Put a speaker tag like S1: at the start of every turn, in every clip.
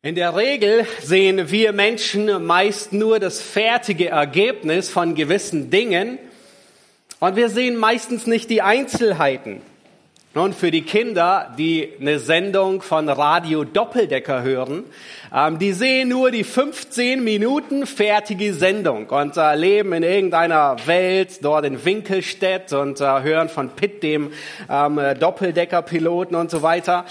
S1: In der Regel sehen wir Menschen meist nur das fertige Ergebnis von gewissen Dingen und wir sehen meistens nicht die Einzelheiten. Nun, für die Kinder, die eine Sendung von Radio Doppeldecker hören, ähm, die sehen nur die 15 Minuten fertige Sendung und äh, leben in irgendeiner Welt dort in Winkelstedt und äh, hören von Pitt, dem ähm, Doppeldeckerpiloten und so weiter.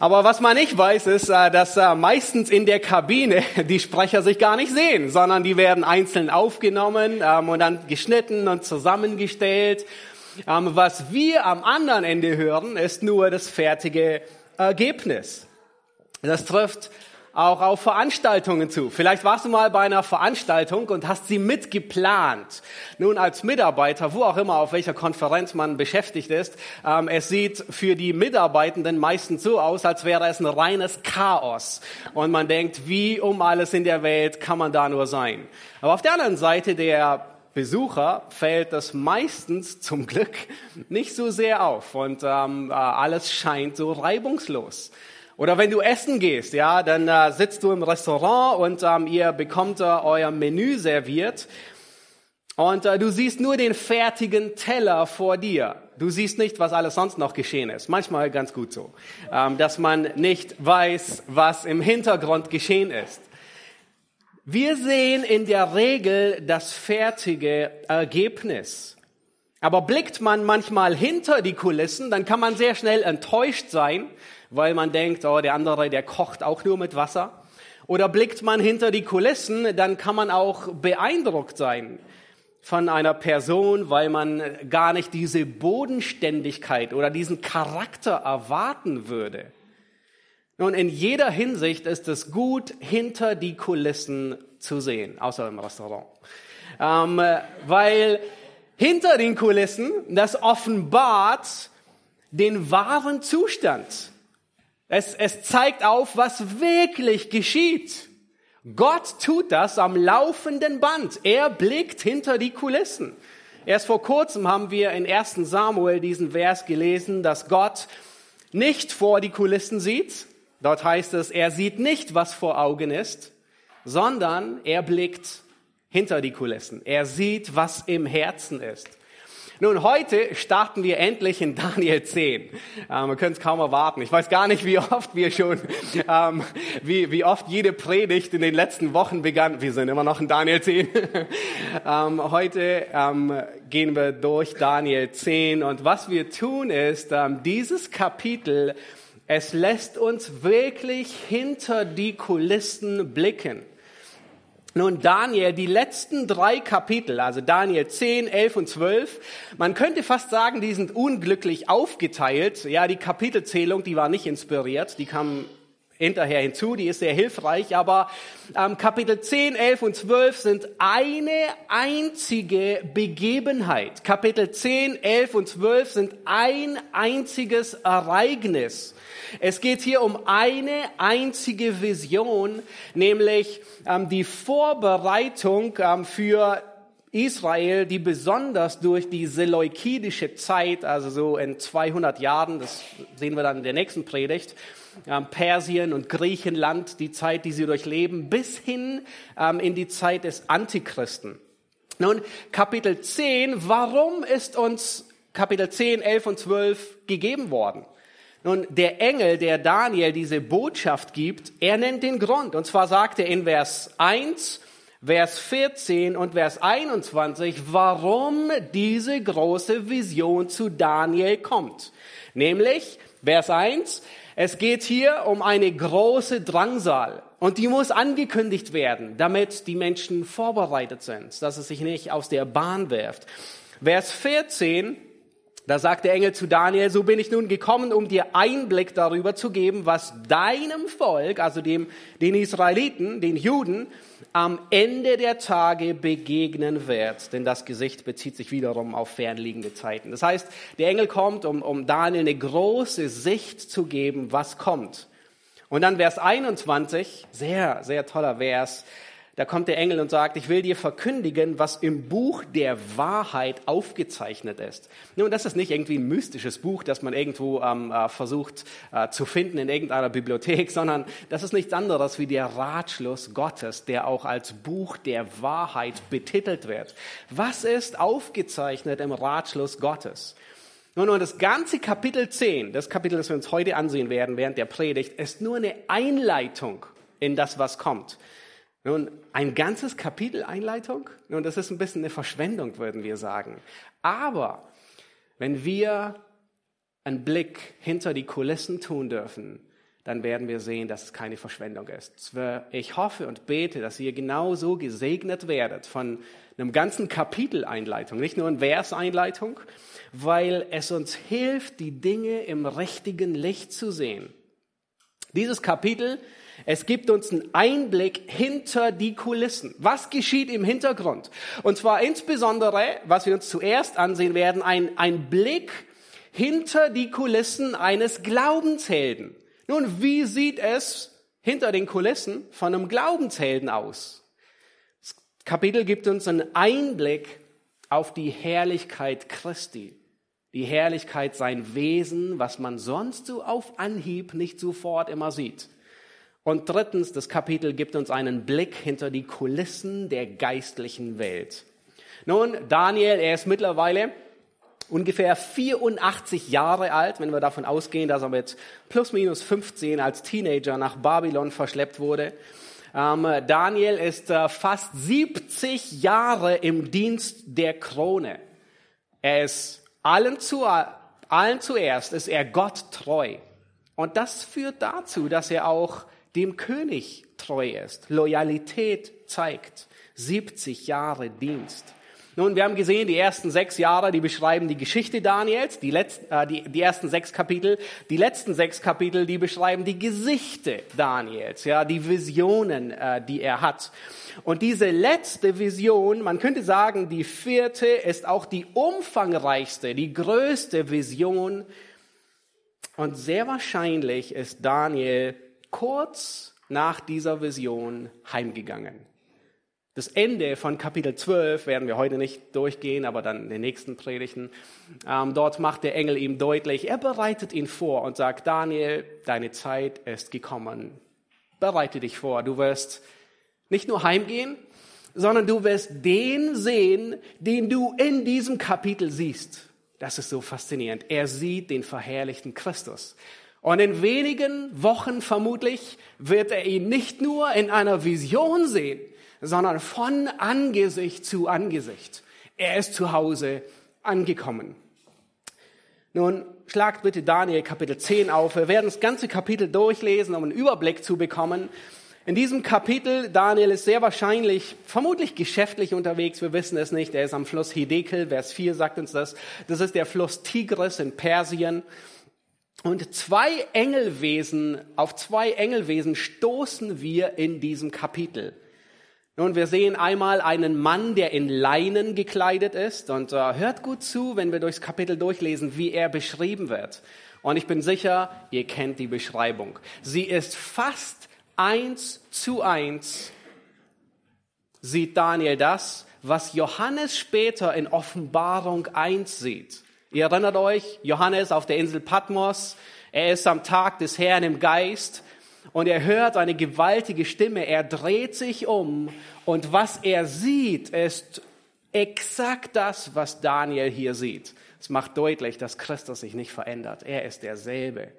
S1: Aber was man nicht weiß, ist, äh, dass äh, meistens in der Kabine die Sprecher sich gar nicht sehen, sondern die werden einzeln aufgenommen ähm, und dann geschnitten und zusammengestellt. Ähm, was wir am anderen Ende hören, ist nur das fertige Ergebnis. Das trifft auch auf Veranstaltungen zu. Vielleicht warst du mal bei einer Veranstaltung und hast sie mitgeplant. Nun als Mitarbeiter, wo auch immer, auf welcher Konferenz man beschäftigt ist, ähm, es sieht für die Mitarbeitenden meistens so aus, als wäre es ein reines Chaos. Und man denkt, wie um alles in der Welt kann man da nur sein? Aber auf der anderen Seite der Besucher fällt das meistens zum Glück nicht so sehr auf und ähm, äh, alles scheint so reibungslos. Oder wenn du essen gehst, ja, dann äh, sitzt du im Restaurant und ähm, ihr bekommt äh, euer Menü serviert und äh, du siehst nur den fertigen Teller vor dir. Du siehst nicht, was alles sonst noch geschehen ist. Manchmal ganz gut so, ähm, dass man nicht weiß, was im Hintergrund geschehen ist. Wir sehen in der Regel das fertige Ergebnis. Aber blickt man manchmal hinter die Kulissen, dann kann man sehr schnell enttäuscht sein weil man denkt, oh, der andere, der kocht auch nur mit Wasser. Oder blickt man hinter die Kulissen, dann kann man auch beeindruckt sein von einer Person, weil man gar nicht diese Bodenständigkeit oder diesen Charakter erwarten würde. Nun, in jeder Hinsicht ist es gut, hinter die Kulissen zu sehen, außer im Restaurant. Ähm, weil hinter den Kulissen, das offenbart den wahren Zustand es, es zeigt auf, was wirklich geschieht. Gott tut das am laufenden Band. Er blickt hinter die Kulissen. Erst vor kurzem haben wir in 1 Samuel diesen Vers gelesen, dass Gott nicht vor die Kulissen sieht. Dort heißt es, er sieht nicht, was vor Augen ist, sondern er blickt hinter die Kulissen. Er sieht, was im Herzen ist. Nun, heute starten wir endlich in Daniel 10. Ähm, wir können es kaum erwarten. Ich weiß gar nicht, wie oft wir schon, ähm, wie, wie oft jede Predigt in den letzten Wochen begann. Wir sind immer noch in Daniel 10. ähm, heute ähm, gehen wir durch Daniel 10 und was wir tun ist, ähm, dieses Kapitel, es lässt uns wirklich hinter die Kulissen blicken. Nun, Daniel, die letzten drei Kapitel, also Daniel 10, 11 und 12, man könnte fast sagen, die sind unglücklich aufgeteilt. Ja, die Kapitelzählung, die war nicht inspiriert, die kam hinterher hinzu, die ist sehr hilfreich, aber ähm, Kapitel 10, 11 und 12 sind eine einzige Begebenheit. Kapitel 10, 11 und 12 sind ein einziges Ereignis. Es geht hier um eine einzige Vision, nämlich ähm, die Vorbereitung ähm, für Israel, die besonders durch die seleukidische Zeit, also so in 200 Jahren, das sehen wir dann in der nächsten Predigt, ähm, Persien und Griechenland, die Zeit, die sie durchleben, bis hin ähm, in die Zeit des Antichristen. Nun, Kapitel 10, warum ist uns Kapitel 10, 11 und 12 gegeben worden? Nun, der Engel, der Daniel diese Botschaft gibt, er nennt den Grund. Und zwar sagt er in Vers 1, Vers 14 und Vers 21, warum diese große Vision zu Daniel kommt. Nämlich, Vers 1, es geht hier um eine große Drangsal und die muss angekündigt werden, damit die Menschen vorbereitet sind, dass es sich nicht aus der Bahn wirft. Vers 14, da sagt der Engel zu Daniel, so bin ich nun gekommen, um dir Einblick darüber zu geben, was deinem Volk, also dem, den Israeliten, den Juden, am Ende der Tage begegnen wird. Denn das Gesicht bezieht sich wiederum auf fernliegende Zeiten. Das heißt, der Engel kommt, um, um Daniel eine große Sicht zu geben, was kommt. Und dann Vers 21, sehr, sehr toller Vers. Da kommt der Engel und sagt, ich will dir verkündigen, was im Buch der Wahrheit aufgezeichnet ist. Nun, das ist nicht irgendwie ein mystisches Buch, das man irgendwo ähm, äh, versucht äh, zu finden in irgendeiner Bibliothek, sondern das ist nichts anderes wie der Ratschluss Gottes, der auch als Buch der Wahrheit betitelt wird. Was ist aufgezeichnet im Ratschluss Gottes? Nun, und das ganze Kapitel 10, das Kapitel, das wir uns heute ansehen werden während der Predigt, ist nur eine Einleitung in das, was kommt. Nun, ein ganzes Kapitel Einleitung? Nun, das ist ein bisschen eine Verschwendung, würden wir sagen. Aber wenn wir einen Blick hinter die Kulissen tun dürfen, dann werden wir sehen, dass es keine Verschwendung ist. Ich hoffe und bete, dass ihr genauso gesegnet werdet von einem ganzen Kapitel Einleitung, nicht nur ein Vers Einleitung, weil es uns hilft, die Dinge im richtigen Licht zu sehen. Dieses Kapitel es gibt uns einen Einblick hinter die Kulissen. Was geschieht im Hintergrund? Und zwar insbesondere, was wir uns zuerst ansehen werden, ein, ein Blick hinter die Kulissen eines Glaubenshelden. Nun, wie sieht es hinter den Kulissen von einem Glaubenshelden aus? Das Kapitel gibt uns einen Einblick auf die Herrlichkeit Christi. Die Herrlichkeit sein Wesen, was man sonst so auf Anhieb nicht sofort immer sieht. Und drittens, das Kapitel gibt uns einen Blick hinter die Kulissen der geistlichen Welt. Nun, Daniel, er ist mittlerweile ungefähr 84 Jahre alt, wenn wir davon ausgehen, dass er mit plus minus 15 als Teenager nach Babylon verschleppt wurde. Ähm, Daniel ist äh, fast 70 Jahre im Dienst der Krone. Er ist allen, zu, allen zuerst, ist er Gott treu. Und das führt dazu, dass er auch dem König treu ist, Loyalität zeigt, 70 Jahre Dienst. Nun, wir haben gesehen, die ersten sechs Jahre, die beschreiben die Geschichte Daniels, die, letzten, äh, die, die ersten sechs Kapitel. Die letzten sechs Kapitel, die beschreiben die Gesichte Daniels, ja, die Visionen, äh, die er hat. Und diese letzte Vision, man könnte sagen, die vierte ist auch die umfangreichste, die größte Vision. Und sehr wahrscheinlich ist Daniel kurz nach dieser Vision heimgegangen. Das Ende von Kapitel 12 werden wir heute nicht durchgehen, aber dann in den nächsten Predigten. Ähm, dort macht der Engel ihm deutlich, er bereitet ihn vor und sagt, Daniel, deine Zeit ist gekommen. Bereite dich vor. Du wirst nicht nur heimgehen, sondern du wirst den sehen, den du in diesem Kapitel siehst. Das ist so faszinierend. Er sieht den verherrlichten Christus. Und in wenigen Wochen vermutlich wird er ihn nicht nur in einer Vision sehen, sondern von Angesicht zu Angesicht. Er ist zu Hause angekommen. Nun, schlagt bitte Daniel Kapitel 10 auf. Wir werden das ganze Kapitel durchlesen, um einen Überblick zu bekommen. In diesem Kapitel, Daniel ist sehr wahrscheinlich, vermutlich geschäftlich unterwegs, wir wissen es nicht. Er ist am Fluss Hidekel, Vers 4 sagt uns das. Das ist der Fluss Tigris in Persien. Und zwei Engelwesen, auf zwei Engelwesen stoßen wir in diesem Kapitel. Nun, wir sehen einmal einen Mann, der in Leinen gekleidet ist und uh, hört gut zu, wenn wir durchs Kapitel durchlesen, wie er beschrieben wird. Und ich bin sicher, ihr kennt die Beschreibung. Sie ist fast eins zu eins, sieht Daniel das, was Johannes später in Offenbarung 1 sieht. Ihr erinnert euch, Johannes auf der Insel Patmos, er ist am Tag des Herrn im Geist und er hört eine gewaltige Stimme, er dreht sich um und was er sieht, ist exakt das, was Daniel hier sieht. Es macht deutlich, dass Christus sich nicht verändert. Er ist derselbe.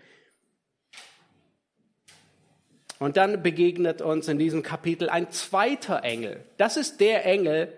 S1: Und dann begegnet uns in diesem Kapitel ein zweiter Engel. Das ist der Engel,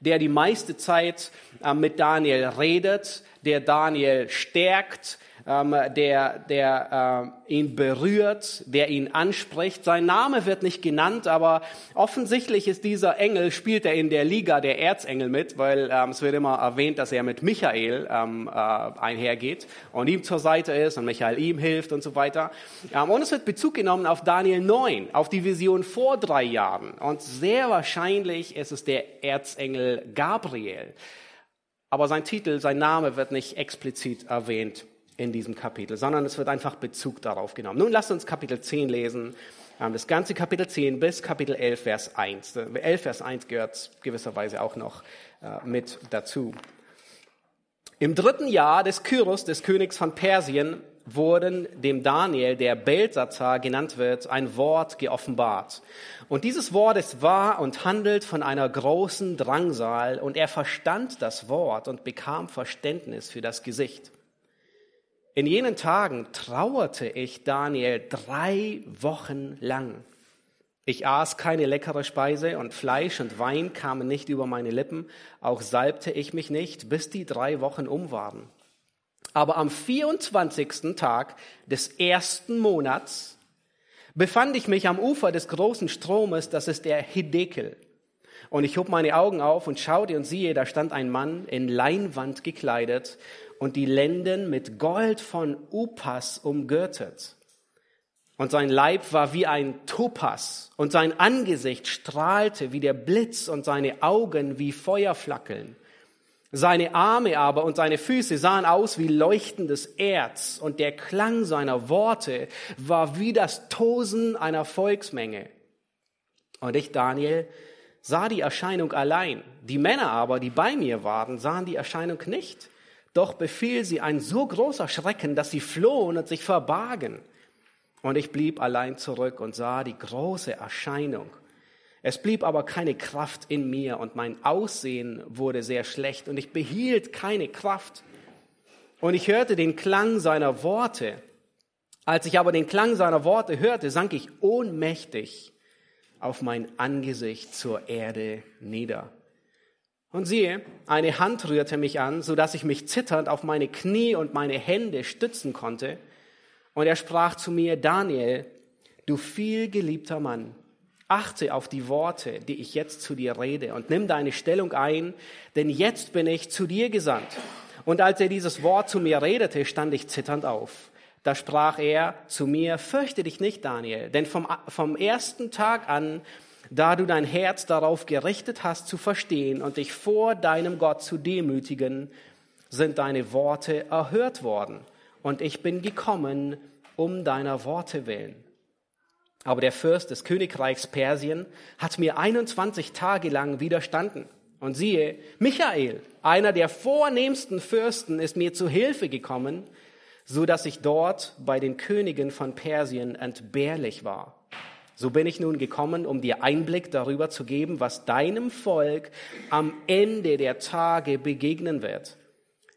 S1: der die meiste Zeit mit Daniel redet, der Daniel stärkt, ähm, der, der äh, ihn berührt, der ihn anspricht. Sein Name wird nicht genannt, aber offensichtlich ist dieser Engel, spielt er in der Liga der Erzengel mit, weil ähm, es wird immer erwähnt, dass er mit Michael ähm, äh, einhergeht und ihm zur Seite ist und Michael ihm hilft und so weiter. Ähm, und es wird Bezug genommen auf Daniel 9, auf die Vision vor drei Jahren. Und sehr wahrscheinlich ist es der Erzengel Gabriel. Aber sein Titel, sein Name wird nicht explizit erwähnt in diesem Kapitel, sondern es wird einfach Bezug darauf genommen. Nun lasst uns Kapitel 10 lesen, das ganze Kapitel 10 bis Kapitel 11, Vers 1. 11, Vers 1 gehört gewisserweise auch noch äh, mit dazu. Im dritten Jahr des Kyros, des Königs von Persien, wurden dem Daniel, der Belsazar genannt wird, ein Wort geoffenbart. Und dieses Wort ist wahr und handelt von einer großen Drangsal und er verstand das Wort und bekam Verständnis für das Gesicht. In jenen Tagen trauerte ich Daniel drei Wochen lang. Ich aß keine leckere Speise und Fleisch und Wein kamen nicht über meine Lippen, auch salbte ich mich nicht, bis die drei Wochen um waren. Aber am 24. Tag des ersten Monats befand ich mich am Ufer des großen Stromes, das ist der Hidekel. Und ich hob meine Augen auf und schaute und siehe, da stand ein Mann in Leinwand gekleidet und die Lenden mit Gold von Upas umgürtet. Und sein Leib war wie ein Topas und sein Angesicht strahlte wie der Blitz und seine Augen wie Feuerflackeln. Seine Arme aber und seine Füße sahen aus wie leuchtendes Erz und der Klang seiner Worte war wie das Tosen einer Volksmenge. Und ich, Daniel, sah die Erscheinung allein. Die Männer aber, die bei mir waren, sahen die Erscheinung nicht. Doch befiel sie ein so großer Schrecken, dass sie flohen und sich verbargen. Und ich blieb allein zurück und sah die große Erscheinung. Es blieb aber keine Kraft in mir und mein Aussehen wurde sehr schlecht und ich behielt keine Kraft. Und ich hörte den Klang seiner Worte. Als ich aber den Klang seiner Worte hörte, sank ich ohnmächtig auf mein Angesicht zur Erde nieder. Und siehe, eine Hand rührte mich an, so dass ich mich zitternd auf meine Knie und meine Hände stützen konnte. Und er sprach zu mir, Daniel, du viel geliebter Mann, Achte auf die Worte, die ich jetzt zu dir rede und nimm deine Stellung ein, denn jetzt bin ich zu dir gesandt. Und als er dieses Wort zu mir redete, stand ich zitternd auf. Da sprach er zu mir, fürchte dich nicht, Daniel, denn vom, vom ersten Tag an, da du dein Herz darauf gerichtet hast zu verstehen und dich vor deinem Gott zu demütigen, sind deine Worte erhört worden. Und ich bin gekommen um deiner Worte willen. Aber der Fürst des Königreichs Persien hat mir 21 Tage lang widerstanden. Und siehe, Michael, einer der vornehmsten Fürsten, ist mir zu Hilfe gekommen, so dass ich dort bei den Königen von Persien entbehrlich war. So bin ich nun gekommen, um dir Einblick darüber zu geben, was deinem Volk am Ende der Tage begegnen wird.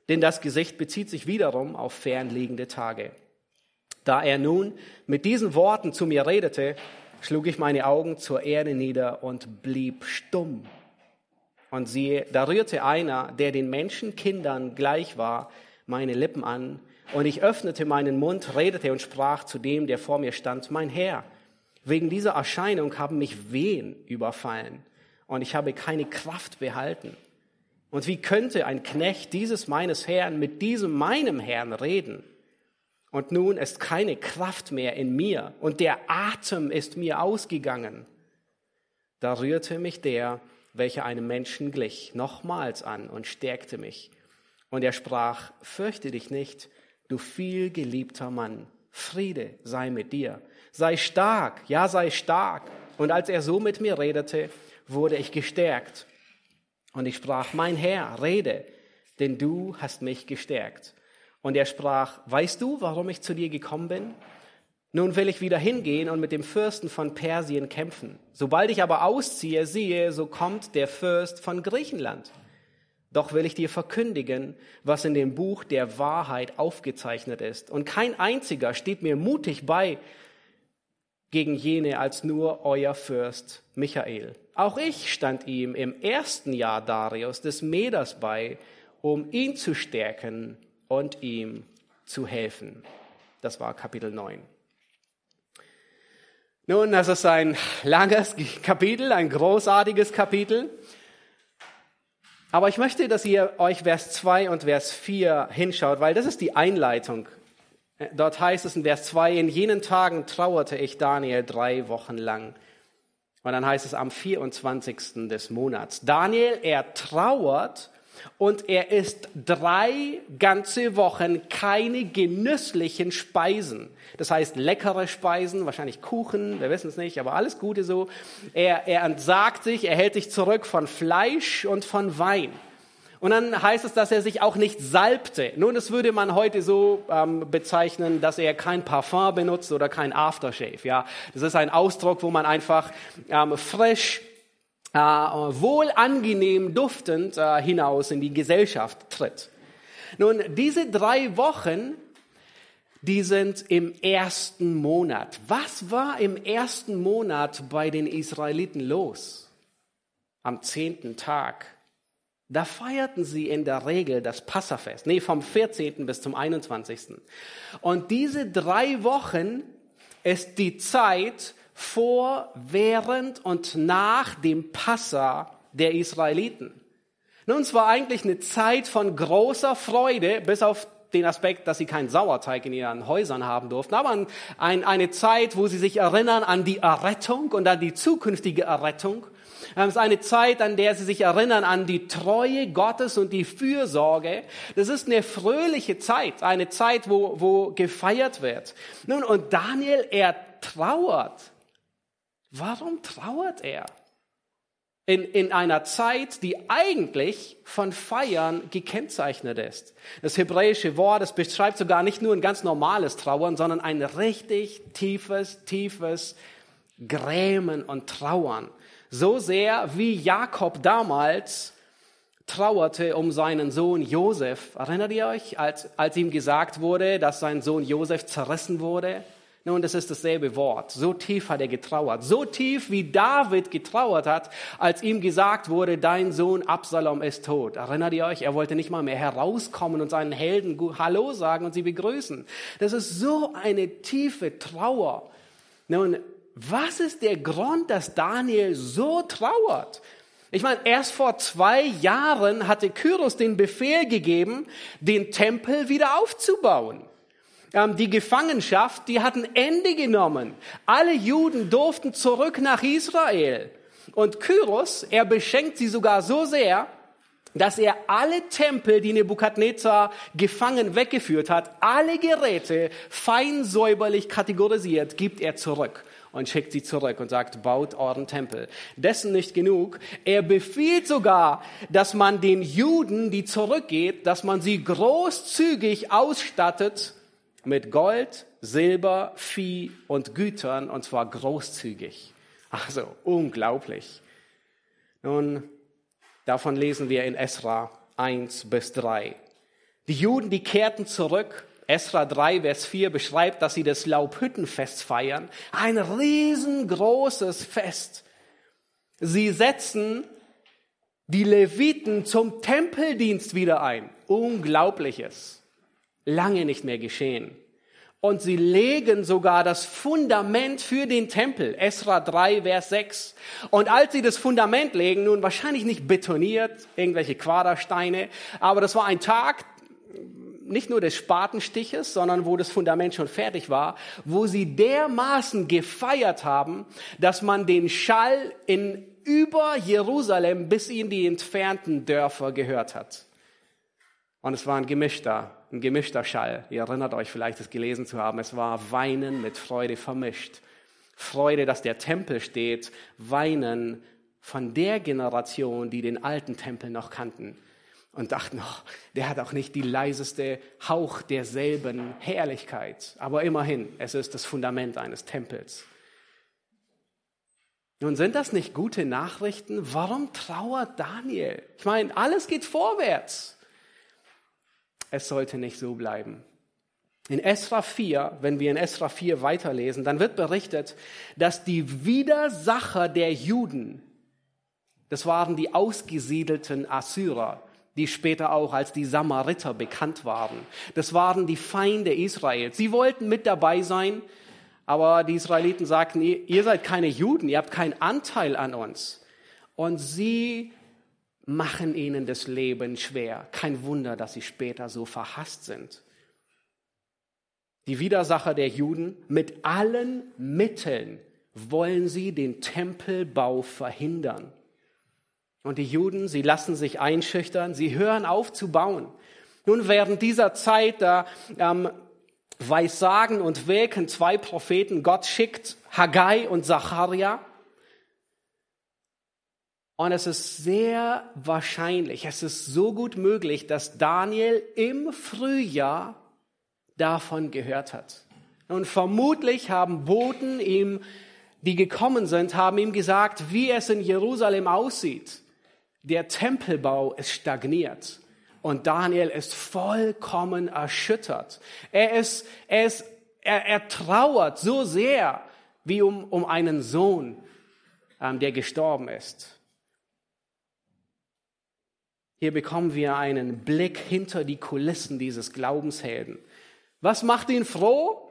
S1: Denn das Gesicht bezieht sich wiederum auf fernliegende Tage. Da er nun mit diesen Worten zu mir redete, schlug ich meine Augen zur Erde nieder und blieb stumm. Und siehe, da rührte einer, der den Menschenkindern gleich war, meine Lippen an, und ich öffnete meinen Mund, redete und sprach zu dem, der vor mir stand, mein Herr, wegen dieser Erscheinung haben mich Wehen überfallen, und ich habe keine Kraft behalten. Und wie könnte ein Knecht dieses meines Herrn mit diesem meinem Herrn reden? Und nun ist keine Kraft mehr in mir und der Atem ist mir ausgegangen. Da rührte mich der, welcher einem Menschen glich, nochmals an und stärkte mich. Und er sprach, fürchte dich nicht, du viel geliebter Mann, Friede sei mit dir, sei stark, ja sei stark. Und als er so mit mir redete, wurde ich gestärkt. Und ich sprach, mein Herr, rede, denn du hast mich gestärkt. Und er sprach, weißt du, warum ich zu dir gekommen bin? Nun will ich wieder hingehen und mit dem Fürsten von Persien kämpfen. Sobald ich aber ausziehe, siehe, so kommt der Fürst von Griechenland. Doch will ich dir verkündigen, was in dem Buch der Wahrheit aufgezeichnet ist. Und kein einziger steht mir mutig bei gegen jene als nur euer Fürst Michael. Auch ich stand ihm im ersten Jahr Darius des Meders bei, um ihn zu stärken und ihm zu helfen. Das war Kapitel 9. Nun, das ist ein langes Kapitel, ein großartiges Kapitel. Aber ich möchte, dass ihr euch Vers 2 und Vers 4 hinschaut, weil das ist die Einleitung. Dort heißt es in Vers 2, in jenen Tagen trauerte ich Daniel drei Wochen lang. Und dann heißt es am 24. des Monats. Daniel, er trauert und er isst drei ganze Wochen keine genüsslichen Speisen. Das heißt leckere Speisen, wahrscheinlich Kuchen, wir wissen es nicht, aber alles Gute so. Er, er entsagt sich, er hält sich zurück von Fleisch und von Wein. Und dann heißt es, dass er sich auch nicht salbte. Nun, das würde man heute so ähm, bezeichnen, dass er kein Parfum benutzt oder kein Aftershave. Ja, das ist ein Ausdruck, wo man einfach ähm, frisch äh, wohl angenehm duftend äh, hinaus in die Gesellschaft tritt. Nun, diese drei Wochen, die sind im ersten Monat. Was war im ersten Monat bei den Israeliten los? Am zehnten Tag. Da feierten sie in der Regel das Passafest. Nee, vom 14. bis zum 21. Und diese drei Wochen ist die Zeit, vor, während und nach dem Passa der Israeliten. Nun, es war eigentlich eine Zeit von großer Freude, bis auf den Aspekt, dass sie keinen Sauerteig in ihren Häusern haben durften, aber ein, eine Zeit, wo sie sich erinnern an die Errettung und an die zukünftige Errettung. Es ist eine Zeit, an der sie sich erinnern an die Treue Gottes und die Fürsorge. Das ist eine fröhliche Zeit, eine Zeit, wo, wo gefeiert wird. Nun, und Daniel, er trauert. Warum trauert er? In, in einer Zeit, die eigentlich von Feiern gekennzeichnet ist. Das hebräische Wort, das beschreibt sogar nicht nur ein ganz normales Trauern, sondern ein richtig tiefes, tiefes Grämen und Trauern. So sehr wie Jakob damals trauerte um seinen Sohn Josef. Erinnert ihr euch, als, als ihm gesagt wurde, dass sein Sohn Josef zerrissen wurde? Nun, das ist dasselbe Wort. So tief hat er getrauert. So tief wie David getrauert hat, als ihm gesagt wurde, dein Sohn Absalom ist tot. Erinnert ihr euch? Er wollte nicht mal mehr herauskommen und seinen Helden Hallo sagen und sie begrüßen. Das ist so eine tiefe Trauer. Nun, was ist der Grund, dass Daniel so trauert? Ich meine, erst vor zwei Jahren hatte Kyros den Befehl gegeben, den Tempel wieder aufzubauen. Ähm, die Gefangenschaft, die hat ein Ende genommen. Alle Juden durften zurück nach Israel. Und Kyros, er beschenkt sie sogar so sehr, dass er alle Tempel, die Nebukadnezar gefangen weggeführt hat, alle Geräte fein säuberlich kategorisiert, gibt er zurück und schickt sie zurück und sagt, baut euren Tempel. Dessen nicht genug. Er befiehlt sogar, dass man den Juden, die zurückgeht, dass man sie großzügig ausstattet mit Gold, Silber, Vieh und Gütern, und zwar großzügig. Also unglaublich. Nun, davon lesen wir in Esra 1 bis 3. Die Juden, die kehrten zurück. Esra 3, Vers 4 beschreibt, dass sie das Laubhüttenfest feiern. Ein riesengroßes Fest. Sie setzen die Leviten zum Tempeldienst wieder ein. Unglaubliches lange nicht mehr geschehen. Und sie legen sogar das Fundament für den Tempel. Esra 3, Vers 6. Und als sie das Fundament legen, nun wahrscheinlich nicht betoniert, irgendwelche Quadersteine, aber das war ein Tag, nicht nur des Spatenstiches, sondern wo das Fundament schon fertig war, wo sie dermaßen gefeiert haben, dass man den Schall in über Jerusalem bis in die entfernten Dörfer gehört hat. Und es war ein gemischter, ein gemischter Schall. Ihr erinnert euch vielleicht, es gelesen zu haben. Es war Weinen mit Freude vermischt. Freude, dass der Tempel steht. Weinen von der Generation, die den alten Tempel noch kannten. Und dachten, oh, der hat auch nicht die leiseste Hauch derselben Herrlichkeit. Aber immerhin, es ist das Fundament eines Tempels. Nun sind das nicht gute Nachrichten? Warum trauert Daniel? Ich meine, alles geht vorwärts es sollte nicht so bleiben. In Esra 4, wenn wir in Esra 4 weiterlesen, dann wird berichtet, dass die Widersacher der Juden, das waren die ausgesiedelten Assyrer, die später auch als die Samariter bekannt waren. Das waren die Feinde Israels. Sie wollten mit dabei sein, aber die Israeliten sagten, ihr seid keine Juden, ihr habt keinen Anteil an uns. Und sie machen ihnen das Leben schwer. Kein Wunder, dass sie später so verhasst sind. Die Widersacher der Juden, mit allen Mitteln wollen sie den Tempelbau verhindern. Und die Juden, sie lassen sich einschüchtern, sie hören auf zu bauen. Nun, während dieser Zeit, da ähm, Weissagen und Wirken zwei Propheten, Gott schickt Haggai und Zacharia. Und es ist sehr wahrscheinlich, es ist so gut möglich, dass Daniel im Frühjahr davon gehört hat. Und vermutlich haben Boten ihm, die gekommen sind, haben ihm gesagt, wie es in Jerusalem aussieht. Der Tempelbau ist stagniert. Und Daniel ist vollkommen erschüttert. Er ist, er ist, er, er trauert so sehr wie um, um einen Sohn, ähm, der gestorben ist. Hier bekommen wir einen Blick hinter die Kulissen dieses Glaubenshelden. Was macht ihn froh?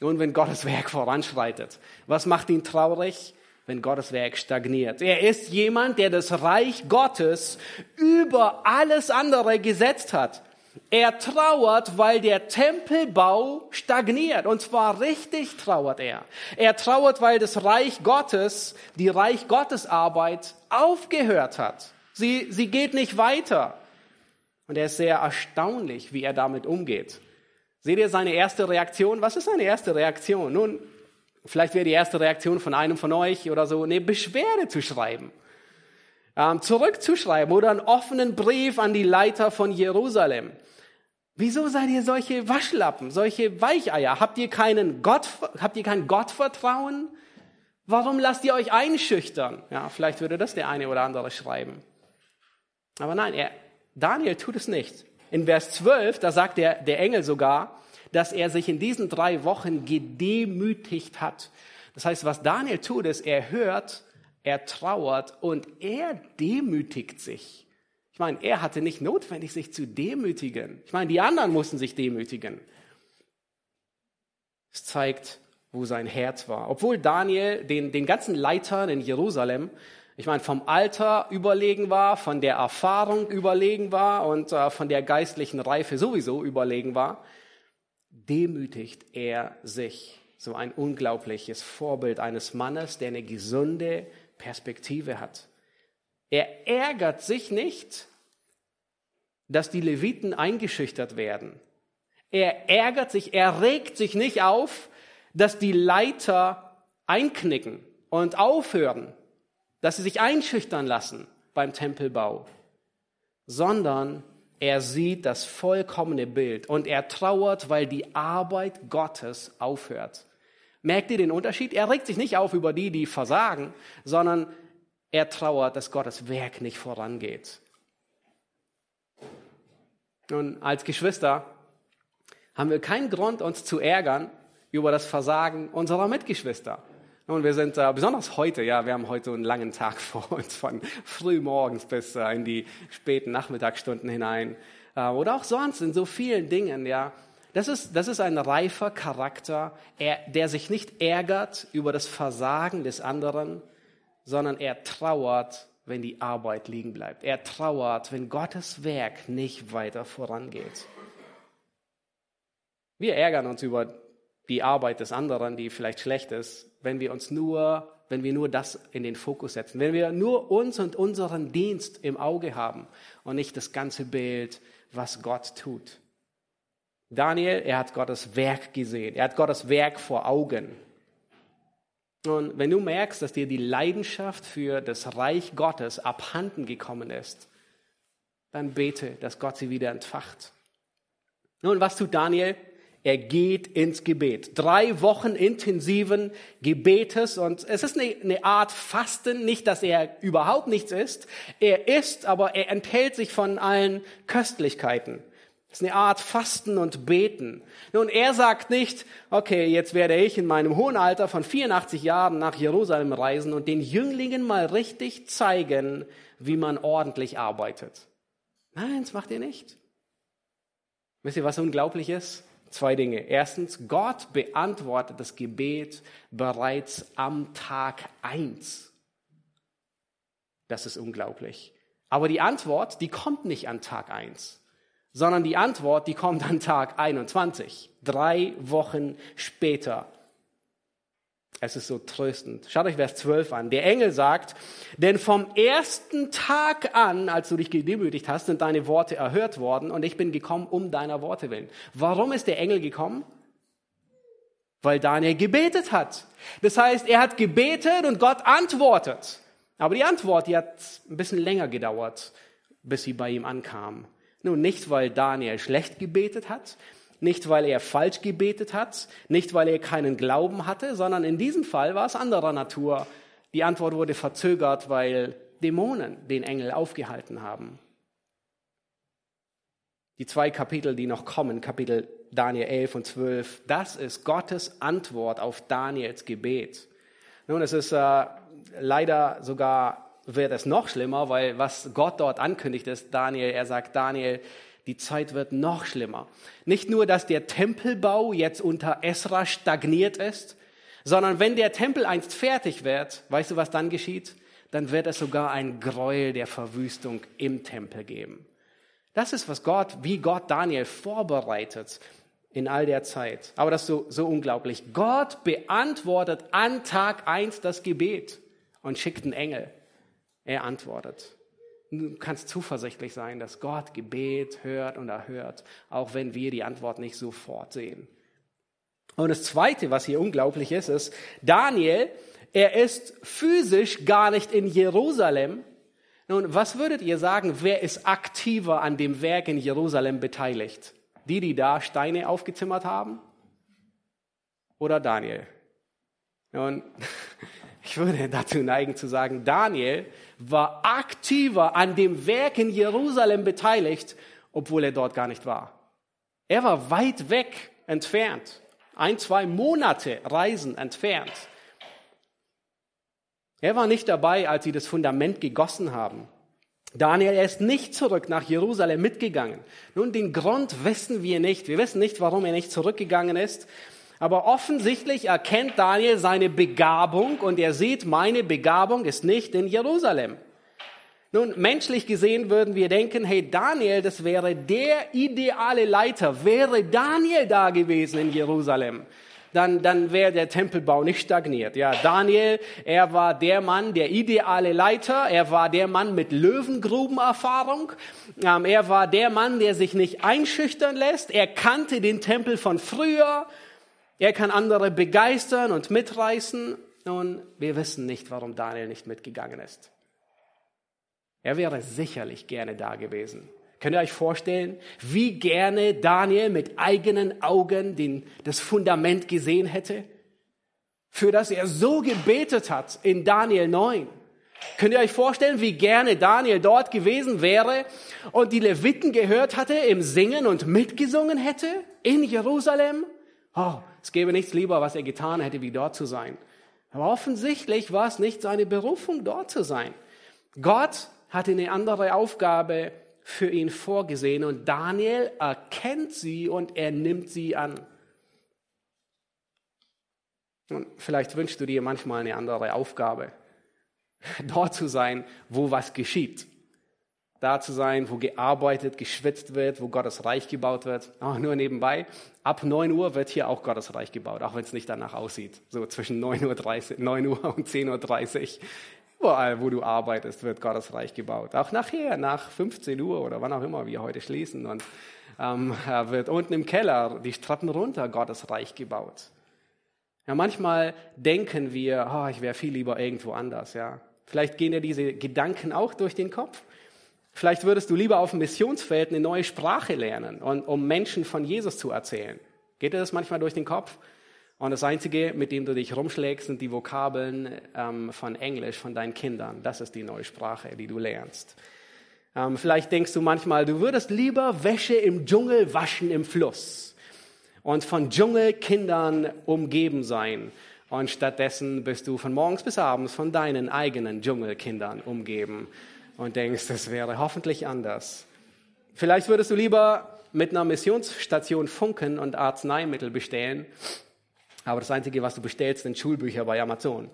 S1: Nun, wenn Gottes Werk voranschreitet. Was macht ihn traurig? wenn Gottes Werk stagniert. Er ist jemand, der das Reich Gottes über alles andere gesetzt hat. Er trauert, weil der Tempelbau stagniert. Und zwar richtig trauert er. Er trauert, weil das Reich Gottes, die Reich Gottes Arbeit aufgehört hat. Sie, sie geht nicht weiter. Und er ist sehr erstaunlich, wie er damit umgeht. Seht ihr seine erste Reaktion? Was ist seine erste Reaktion? Nun, Vielleicht wäre die erste Reaktion von einem von euch oder so, eine Beschwerde zu schreiben, ähm, zurückzuschreiben oder einen offenen Brief an die Leiter von Jerusalem. Wieso seid ihr solche Waschlappen, solche Weicheier? Habt ihr keinen Gott, habt ihr kein Gottvertrauen? Warum lasst ihr euch einschüchtern? Ja, vielleicht würde das der eine oder andere schreiben. Aber nein, er, Daniel tut es nicht. In Vers 12, da sagt der, der Engel sogar, dass er sich in diesen drei Wochen gedemütigt hat. Das heißt, was Daniel tut, ist, er hört, er trauert und er demütigt sich. Ich meine, er hatte nicht notwendig, sich zu demütigen. Ich meine, die anderen mussten sich demütigen. Es zeigt, wo sein Herz war. Obwohl Daniel den, den ganzen Leitern in Jerusalem, ich meine, vom Alter überlegen war, von der Erfahrung überlegen war und äh, von der geistlichen Reife sowieso überlegen war, demütigt er sich. So ein unglaubliches Vorbild eines Mannes, der eine gesunde Perspektive hat. Er ärgert sich nicht, dass die Leviten eingeschüchtert werden. Er ärgert sich, er regt sich nicht auf, dass die Leiter einknicken und aufhören, dass sie sich einschüchtern lassen beim Tempelbau, sondern er sieht das vollkommene Bild und er trauert, weil die Arbeit Gottes aufhört. Merkt ihr den Unterschied? Er regt sich nicht auf über die, die versagen, sondern er trauert, dass Gottes Werk nicht vorangeht. Nun, als Geschwister haben wir keinen Grund, uns zu ärgern über das Versagen unserer Mitgeschwister. Und wir sind äh, besonders heute, ja, wir haben heute einen langen Tag vor uns, von früh morgens bis äh, in die späten Nachmittagsstunden hinein. Äh, oder auch sonst in so vielen Dingen, ja. Das ist, das ist ein reifer Charakter, er, der sich nicht ärgert über das Versagen des anderen, sondern er trauert, wenn die Arbeit liegen bleibt. Er trauert, wenn Gottes Werk nicht weiter vorangeht. Wir ärgern uns über die Arbeit des anderen, die vielleicht schlecht ist, wenn wir uns nur, wenn wir nur das in den Fokus setzen, wenn wir nur uns und unseren Dienst im Auge haben und nicht das ganze Bild, was Gott tut. Daniel, er hat Gottes Werk gesehen, er hat Gottes Werk vor Augen. Und wenn du merkst, dass dir die Leidenschaft für das Reich Gottes abhanden gekommen ist, dann bete, dass Gott sie wieder entfacht. Nun, was tut Daniel? Er geht ins Gebet. Drei Wochen intensiven Gebetes und es ist eine, Art Fasten, nicht, dass er überhaupt nichts isst. Er isst, aber er enthält sich von allen Köstlichkeiten. Es ist eine Art Fasten und Beten. Nun, er sagt nicht, okay, jetzt werde ich in meinem hohen Alter von 84 Jahren nach Jerusalem reisen und den Jünglingen mal richtig zeigen, wie man ordentlich arbeitet. Nein, das macht er nicht. Wisst ihr, was unglaublich ist? Zwei Dinge. Erstens, Gott beantwortet das Gebet bereits am Tag eins. Das ist unglaublich. Aber die Antwort, die kommt nicht an Tag eins, sondern die Antwort, die kommt an Tag 21, drei Wochen später. Es ist so tröstend. Schaut euch Vers 12 an. Der Engel sagt, denn vom ersten Tag an, als du dich gedemütigt hast, sind deine Worte erhört worden und ich bin gekommen um deiner Worte willen. Warum ist der Engel gekommen? Weil Daniel gebetet hat. Das heißt, er hat gebetet und Gott antwortet. Aber die Antwort, die hat ein bisschen länger gedauert, bis sie bei ihm ankam. Nun, nicht weil Daniel schlecht gebetet hat, nicht, weil er falsch gebetet hat, nicht, weil er keinen Glauben hatte, sondern in diesem Fall war es anderer Natur. Die Antwort wurde verzögert, weil Dämonen den Engel aufgehalten haben. Die zwei Kapitel, die noch kommen, Kapitel Daniel 11 und 12, das ist Gottes Antwort auf Daniels Gebet. Nun, es ist äh, leider sogar, wird es noch schlimmer, weil was Gott dort ankündigt ist, Daniel, er sagt, Daniel, die Zeit wird noch schlimmer. Nicht nur, dass der Tempelbau jetzt unter Esra stagniert ist, sondern wenn der Tempel einst fertig wird, weißt du, was dann geschieht? Dann wird es sogar ein Gräuel der Verwüstung im Tempel geben. Das ist, was Gott, wie Gott Daniel vorbereitet in all der Zeit. Aber das ist so, so unglaublich. Gott beantwortet an Tag eins das Gebet und schickt einen Engel. Er antwortet. Du kannst zuversichtlich sein, dass Gott Gebet hört und erhört, auch wenn wir die Antwort nicht sofort sehen. Und das Zweite, was hier unglaublich ist, ist, Daniel, er ist physisch gar nicht in Jerusalem. Nun, was würdet ihr sagen, wer ist aktiver an dem Werk in Jerusalem beteiligt? Die, die da Steine aufgezimmert haben? Oder Daniel? Nun, ich würde dazu neigen zu sagen, Daniel war aktiver an dem Werk in Jerusalem beteiligt, obwohl er dort gar nicht war. Er war weit weg entfernt, ein, zwei Monate Reisen entfernt. Er war nicht dabei, als sie das Fundament gegossen haben. Daniel, er ist nicht zurück nach Jerusalem mitgegangen. Nun, den Grund wissen wir nicht. Wir wissen nicht, warum er nicht zurückgegangen ist. Aber offensichtlich erkennt Daniel seine Begabung und er sieht, meine Begabung ist nicht in Jerusalem. Nun, menschlich gesehen würden wir denken, hey, Daniel, das wäre der ideale Leiter. Wäre Daniel da gewesen in Jerusalem, dann, dann wäre der Tempelbau nicht stagniert. Ja, Daniel, er war der Mann, der ideale Leiter. Er war der Mann mit Löwengrubenerfahrung. Ähm, er war der Mann, der sich nicht einschüchtern lässt. Er kannte den Tempel von früher. Er kann andere begeistern und mitreißen. Nun, wir wissen nicht, warum Daniel nicht mitgegangen ist. Er wäre sicherlich gerne da gewesen. Könnt ihr euch vorstellen, wie gerne Daniel mit eigenen Augen den, das Fundament gesehen hätte? Für das er so gebetet hat in Daniel 9. Könnt ihr euch vorstellen, wie gerne Daniel dort gewesen wäre und die Leviten gehört hatte im Singen und mitgesungen hätte in Jerusalem? Oh, es gäbe nichts lieber, was er getan hätte, wie dort zu sein. Aber offensichtlich war es nicht seine Berufung, dort zu sein. Gott hatte eine andere Aufgabe für ihn vorgesehen und Daniel erkennt sie und er nimmt sie an. Und vielleicht wünschst du dir manchmal eine andere Aufgabe, dort zu sein, wo was geschieht da zu sein, wo gearbeitet, geschwitzt wird, wo Gottes Reich gebaut wird. Oh, nur nebenbei, ab 9 Uhr wird hier auch Gottes Reich gebaut, auch wenn es nicht danach aussieht. So zwischen 9.30 Uhr, 9 Uhr und 10.30 Uhr. Überall, wo du arbeitest, wird Gottes Reich gebaut. Auch nachher, nach 15 Uhr oder wann auch immer wir heute schließen. Und ähm, wird unten im Keller die Strappen runter Gottes Reich gebaut. Ja, manchmal denken wir, oh, ich wäre viel lieber irgendwo anders. Ja, vielleicht gehen dir diese Gedanken auch durch den Kopf. Vielleicht würdest du lieber auf dem Missionsfeld eine neue Sprache lernen, um Menschen von Jesus zu erzählen. Geht dir das manchmal durch den Kopf? Und das Einzige, mit dem du dich rumschlägst, sind die Vokabeln ähm, von Englisch von deinen Kindern. Das ist die neue Sprache, die du lernst. Ähm, vielleicht denkst du manchmal, du würdest lieber Wäsche im Dschungel waschen im Fluss und von Dschungelkindern umgeben sein. Und stattdessen bist du von morgens bis abends von deinen eigenen Dschungelkindern umgeben und denkst, das wäre hoffentlich anders. Vielleicht würdest du lieber mit einer Missionsstation funken und Arzneimittel bestellen, aber das Einzige, was du bestellst, sind Schulbücher bei Amazon.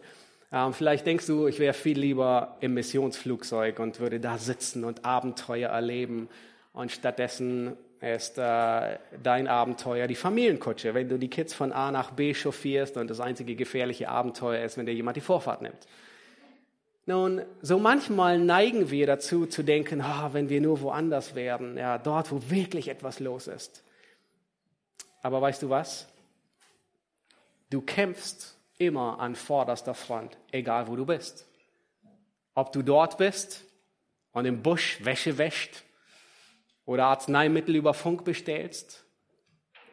S1: Ähm, vielleicht denkst du, ich wäre viel lieber im Missionsflugzeug und würde da sitzen und Abenteuer erleben und stattdessen ist äh, dein Abenteuer die Familienkutsche, wenn du die Kids von A nach B chauffierst und das einzige gefährliche Abenteuer ist, wenn dir jemand die Vorfahrt nimmt. Nun, so manchmal neigen wir dazu zu denken, oh, wenn wir nur woanders wären, ja, dort, wo wirklich etwas los ist. Aber weißt du was? Du kämpfst immer an vorderster Front, egal wo du bist. Ob du dort bist und im Busch Wäsche wäscht oder Arzneimittel über Funk bestellst.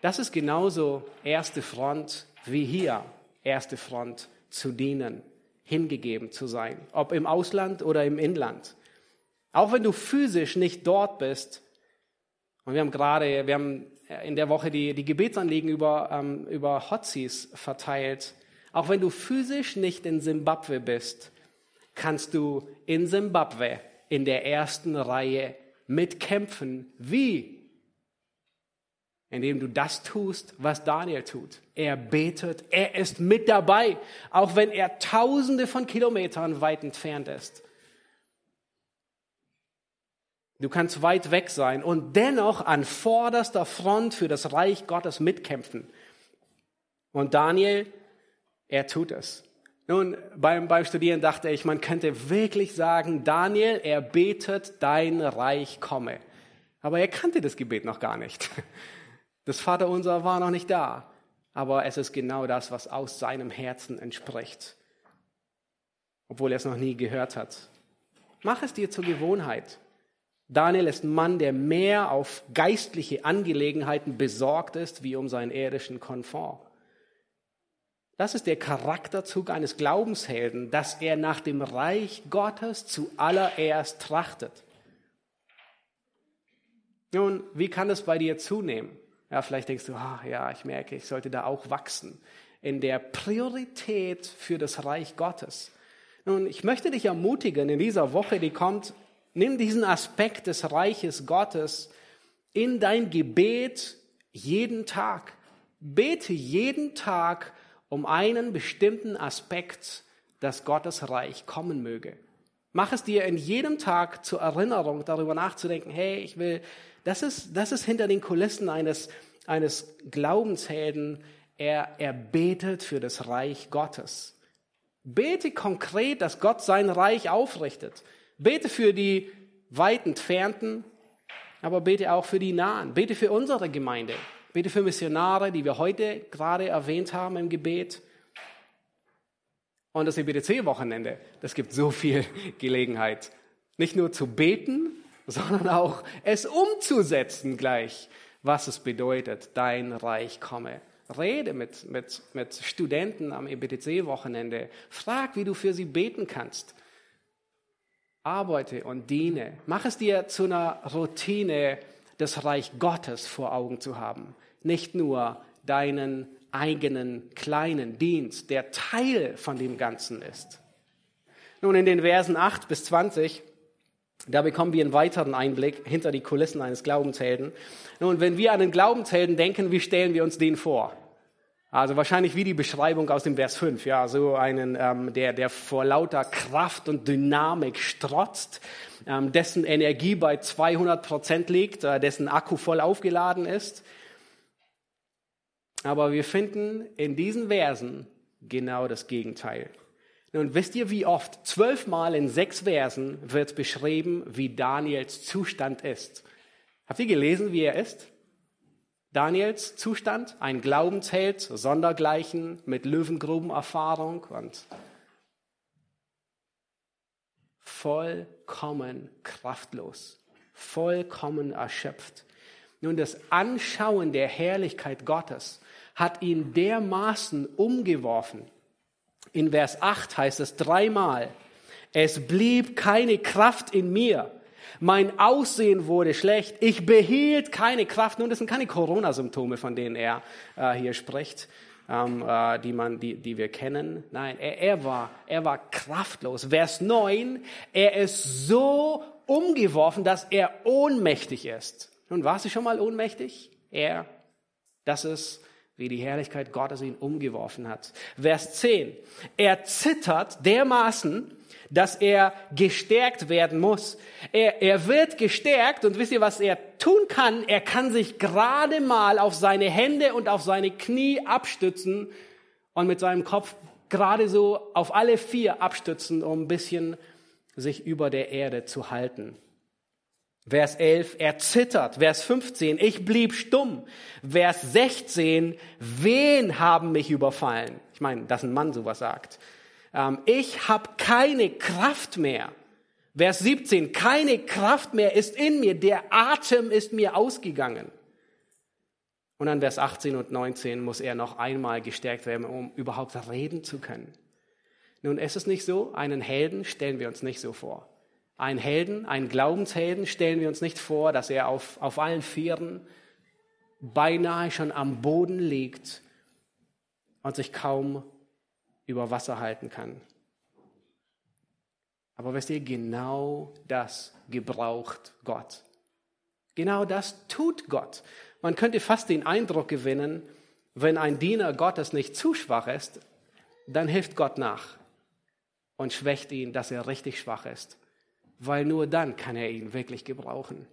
S1: Das ist genauso erste Front wie hier, erste Front zu dienen, hingegeben zu sein, ob im Ausland oder im Inland. Auch wenn du physisch nicht dort bist, und wir haben gerade, wir haben in der Woche die, die Gebetsanliegen über, ähm, über Hotzies verteilt. Auch wenn du physisch nicht in Simbabwe bist, kannst du in Simbabwe in der ersten Reihe mitkämpfen. Wie? Indem du das tust, was Daniel tut. Er betet, er ist mit dabei, auch wenn er tausende von Kilometern weit entfernt ist. Du kannst weit weg sein und dennoch an vorderster Front für das Reich Gottes mitkämpfen. Und Daniel, er tut es. Nun, beim, beim Studieren dachte ich, man könnte wirklich sagen, Daniel, er betet, dein Reich komme. Aber er kannte das Gebet noch gar nicht. Das Vaterunser war noch nicht da. Aber es ist genau das, was aus seinem Herzen entspricht. Obwohl er es noch nie gehört hat. Mach es dir zur Gewohnheit. Daniel ist ein Mann, der mehr auf geistliche Angelegenheiten besorgt ist, wie um seinen irdischen Komfort. Das ist der Charakterzug eines Glaubenshelden, dass er nach dem Reich Gottes zuallererst trachtet. Nun, wie kann es bei dir zunehmen? Ja, vielleicht denkst du, ah, ja, ich merke, ich sollte da auch wachsen in der Priorität für das Reich Gottes. Nun, ich möchte dich ermutigen, in dieser Woche, die kommt, nimm diesen Aspekt des Reiches Gottes in dein Gebet jeden Tag. Bete jeden Tag um einen bestimmten Aspekt, dass Gottes Reich kommen möge. Mach es dir in jedem Tag zur Erinnerung, darüber nachzudenken, hey, ich will, das ist, das ist hinter den Kulissen eines, eines Glaubenshelden, er, er betet für das Reich Gottes. Bete konkret, dass Gott sein Reich aufrichtet. Bete für die weit entfernten, aber bete auch für die nahen. Bete für unsere Gemeinde. Bete für Missionare, die wir heute gerade erwähnt haben im Gebet. Und das EBTC-Wochenende, das gibt so viel Gelegenheit, nicht nur zu beten, sondern auch es umzusetzen gleich, was es bedeutet, dein Reich komme. Rede mit, mit, mit Studenten am EBTC-Wochenende. Frag, wie du für sie beten kannst. Arbeite und diene. Mach es dir zu einer Routine, das Reich Gottes vor Augen zu haben. Nicht nur deinen eigenen kleinen Dienst, der Teil von dem Ganzen ist. Nun, in den Versen 8 bis 20, da bekommen wir einen weiteren Einblick hinter die Kulissen eines Glaubenshelden. Nun, wenn wir an den Glaubenshelden denken, wie stellen wir uns den vor? Also wahrscheinlich wie die Beschreibung aus dem Vers 5, ja, so einen, ähm, der, der vor lauter Kraft und Dynamik strotzt, ähm, dessen Energie bei 200 Prozent liegt, äh, dessen Akku voll aufgeladen ist. Aber wir finden in diesen Versen genau das Gegenteil. Nun wisst ihr, wie oft? Zwölfmal in sechs Versen wird beschrieben, wie Daniels Zustand ist. Habt ihr gelesen, wie er ist? Daniels Zustand, ein Glaubensheld, Sondergleichen mit Löwengrubenerfahrung und vollkommen kraftlos, vollkommen erschöpft. Nun, das Anschauen der Herrlichkeit Gottes hat ihn dermaßen umgeworfen. In Vers 8 heißt es dreimal, es blieb keine Kraft in mir. Mein Aussehen wurde schlecht. Ich behielt keine Kraft. Nun, das sind keine Corona-Symptome, von denen er äh, hier spricht, ähm, äh, die, man, die, die wir kennen. Nein, er, er, war, er war kraftlos. Vers 9, er ist so umgeworfen, dass er ohnmächtig ist. Nun, warst du schon mal ohnmächtig? Er, das ist wie die Herrlichkeit Gottes ihn umgeworfen hat. Vers 10. Er zittert dermaßen, dass er gestärkt werden muss. Er, er wird gestärkt und wisst ihr, was er tun kann? Er kann sich gerade mal auf seine Hände und auf seine Knie abstützen und mit seinem Kopf gerade so auf alle vier abstützen, um ein bisschen sich über der Erde zu halten. Vers 11, er zittert. Vers 15, ich blieb stumm. Vers 16, wen haben mich überfallen? Ich meine, dass ein Mann sowas sagt. Ähm, ich habe keine Kraft mehr. Vers 17, keine Kraft mehr ist in mir, der Atem ist mir ausgegangen. Und dann Vers 18 und 19 muss er noch einmal gestärkt werden, um überhaupt reden zu können. Nun, ist es nicht so, einen Helden stellen wir uns nicht so vor. Ein Helden, einen Glaubenshelden stellen wir uns nicht vor, dass er auf, auf allen Vieren beinahe schon am Boden liegt und sich kaum über Wasser halten kann. Aber wisst ihr, genau das gebraucht Gott. Genau das tut Gott. Man könnte fast den Eindruck gewinnen, wenn ein Diener Gottes nicht zu schwach ist, dann hilft Gott nach und schwächt ihn, dass er richtig schwach ist weil nur dann kann er ihn wirklich gebrauchen.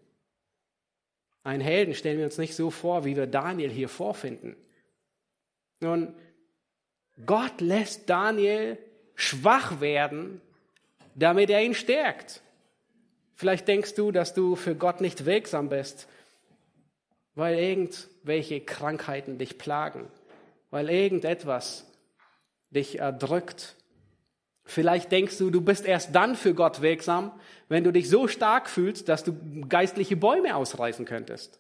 S1: Ein Helden stellen wir uns nicht so vor, wie wir Daniel hier vorfinden. Nun, Gott lässt Daniel schwach werden, damit er ihn stärkt. Vielleicht denkst du, dass du für Gott nicht wirksam bist, weil irgendwelche Krankheiten dich plagen, weil irgendetwas dich erdrückt, Vielleicht denkst du, du bist erst dann für Gott wirksam, wenn du dich so stark fühlst, dass du geistliche Bäume ausreißen könntest.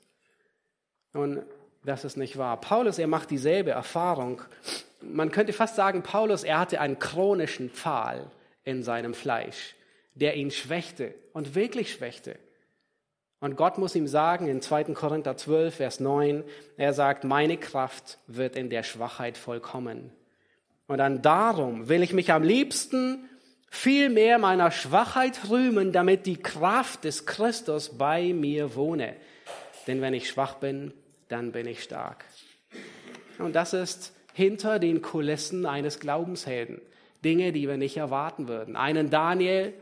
S1: Und das ist nicht wahr. Paulus, er macht dieselbe Erfahrung. Man könnte fast sagen, Paulus, er hatte einen chronischen Pfahl in seinem Fleisch, der ihn schwächte und wirklich schwächte. Und Gott muss ihm sagen in 2. Korinther 12, Vers 9, er sagt, meine Kraft wird in der Schwachheit vollkommen. Und dann darum will ich mich am liebsten viel mehr meiner Schwachheit rühmen, damit die Kraft des Christus bei mir wohne. Denn wenn ich schwach bin, dann bin ich stark. Und das ist hinter den Kulissen eines Glaubenshelden. Dinge, die wir nicht erwarten würden. Einen Daniel,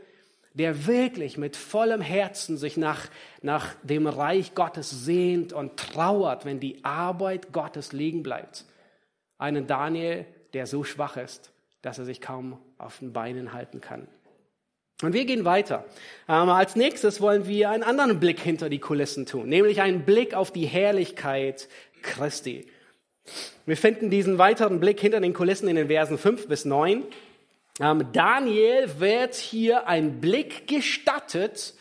S1: der wirklich mit vollem Herzen sich nach, nach dem Reich Gottes sehnt und trauert, wenn die Arbeit Gottes liegen bleibt. Einen Daniel, der so schwach ist, dass er sich kaum auf den Beinen halten kann. Und wir gehen weiter. Ähm, als nächstes wollen wir einen anderen Blick hinter die Kulissen tun, nämlich einen Blick auf die Herrlichkeit Christi. Wir finden diesen weiteren Blick hinter den Kulissen in den Versen 5 bis 9. Ähm, Daniel wird hier ein Blick gestattet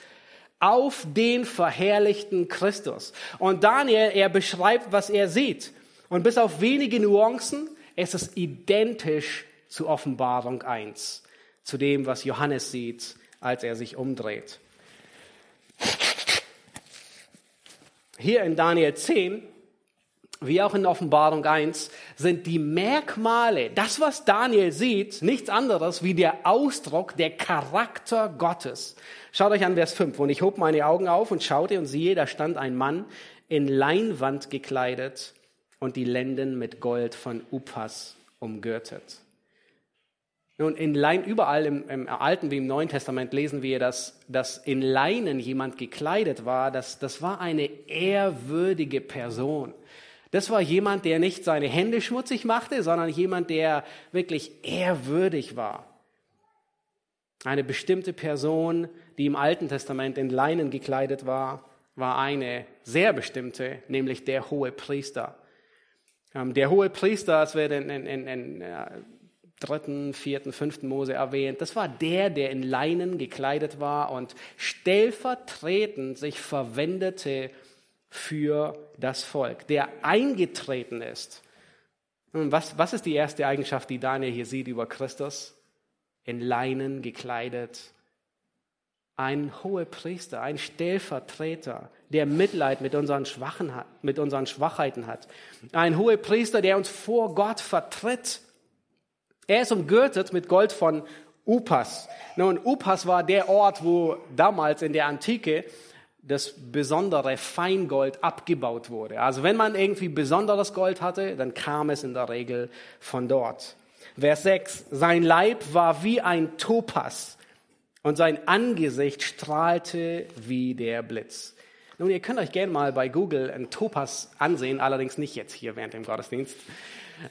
S1: auf den verherrlichten Christus. Und Daniel, er beschreibt, was er sieht. Und bis auf wenige Nuancen es ist identisch zu Offenbarung 1, zu dem, was Johannes sieht, als er sich umdreht. Hier in Daniel 10, wie auch in Offenbarung 1, sind die Merkmale, das, was Daniel sieht, nichts anderes wie der Ausdruck, der Charakter Gottes. Schaut euch an Vers 5. Und ich hob meine Augen auf und schaute und siehe, da stand ein Mann in Leinwand gekleidet und die Lenden mit Gold von Upas umgürtet. Nun, in Lein, überall im, im, Alten wie im Neuen Testament lesen wir, dass, dass in Leinen jemand gekleidet war. Das, das war eine ehrwürdige Person. Das war jemand, der nicht seine Hände schmutzig machte, sondern jemand, der wirklich ehrwürdig war. Eine bestimmte Person, die im Alten Testament in Leinen gekleidet war, war eine sehr bestimmte, nämlich der hohe Priester. Ähm, der hohe Priester, wird in, in, in, in äh, dritten, vierten, fünften Mose erwähnt, das war der, der in Leinen gekleidet war und stellvertretend sich verwendete für das Volk, der eingetreten ist. Und was, was ist die erste Eigenschaft, die Daniel hier sieht über Christus? In Leinen gekleidet. Ein hoher Priester, ein Stellvertreter, der Mitleid mit unseren, Schwachen mit unseren Schwachheiten hat. Ein hoher Priester, der uns vor Gott vertritt. Er ist umgürtet mit Gold von Upas. Nun, Upas war der Ort, wo damals in der Antike das besondere Feingold abgebaut wurde. Also wenn man irgendwie besonderes Gold hatte, dann kam es in der Regel von dort. Vers 6. Sein Leib war wie ein Topas, und sein Angesicht strahlte wie der Blitz. Nun, ihr könnt euch gerne mal bei Google einen Topas ansehen, allerdings nicht jetzt hier während dem Gottesdienst.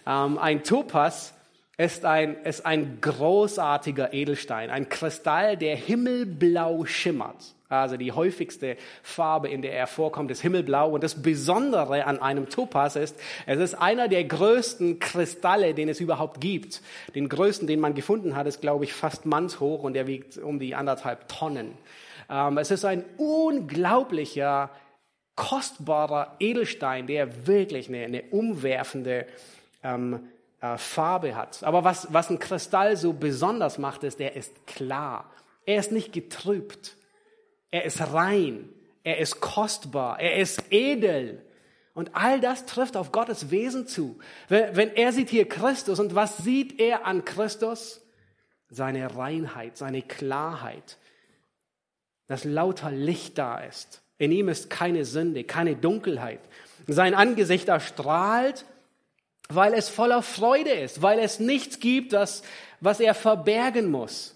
S1: Ähm, ein Topas ist ein, ist ein großartiger Edelstein, ein Kristall, der himmelblau schimmert. Also die häufigste Farbe, in der er vorkommt, ist himmelblau. Und das Besondere an einem Topas ist, es ist einer der größten Kristalle, den es überhaupt gibt. Den größten, den man gefunden hat, ist, glaube ich, fast mannshoch und der wiegt um die anderthalb Tonnen. Ähm, es ist ein unglaublicher, kostbarer Edelstein, der wirklich eine, eine umwerfende ähm, äh, Farbe hat. Aber was, was ein Kristall so besonders macht, ist, er ist klar. Er ist nicht getrübt. Er ist rein. Er ist kostbar. Er ist edel. Und all das trifft auf Gottes Wesen zu. Wenn, wenn er sieht hier Christus und was sieht er an Christus? Seine Reinheit, seine Klarheit, dass lauter Licht da ist. In ihm ist keine Sünde, keine Dunkelheit. Sein Angesicht erstrahlt weil es voller Freude ist, weil es nichts gibt, das, was er verbergen muss.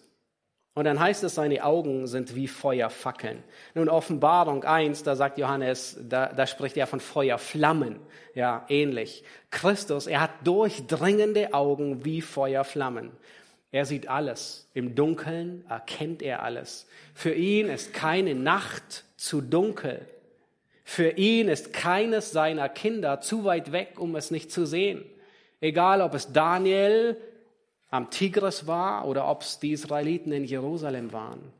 S1: Und dann heißt es, seine Augen sind wie Feuerfackeln. Nun, Offenbarung 1, da sagt Johannes, da, da spricht er von Feuerflammen. Ja, ähnlich. Christus, er hat durchdringende Augen wie Feuerflammen. Er sieht alles. Im Dunkeln erkennt er alles. Für ihn ist keine Nacht zu dunkel. Für ihn ist keines seiner Kinder zu weit weg, um es nicht zu sehen. Egal, ob es Daniel am Tigris war oder ob es die Israeliten in Jerusalem waren.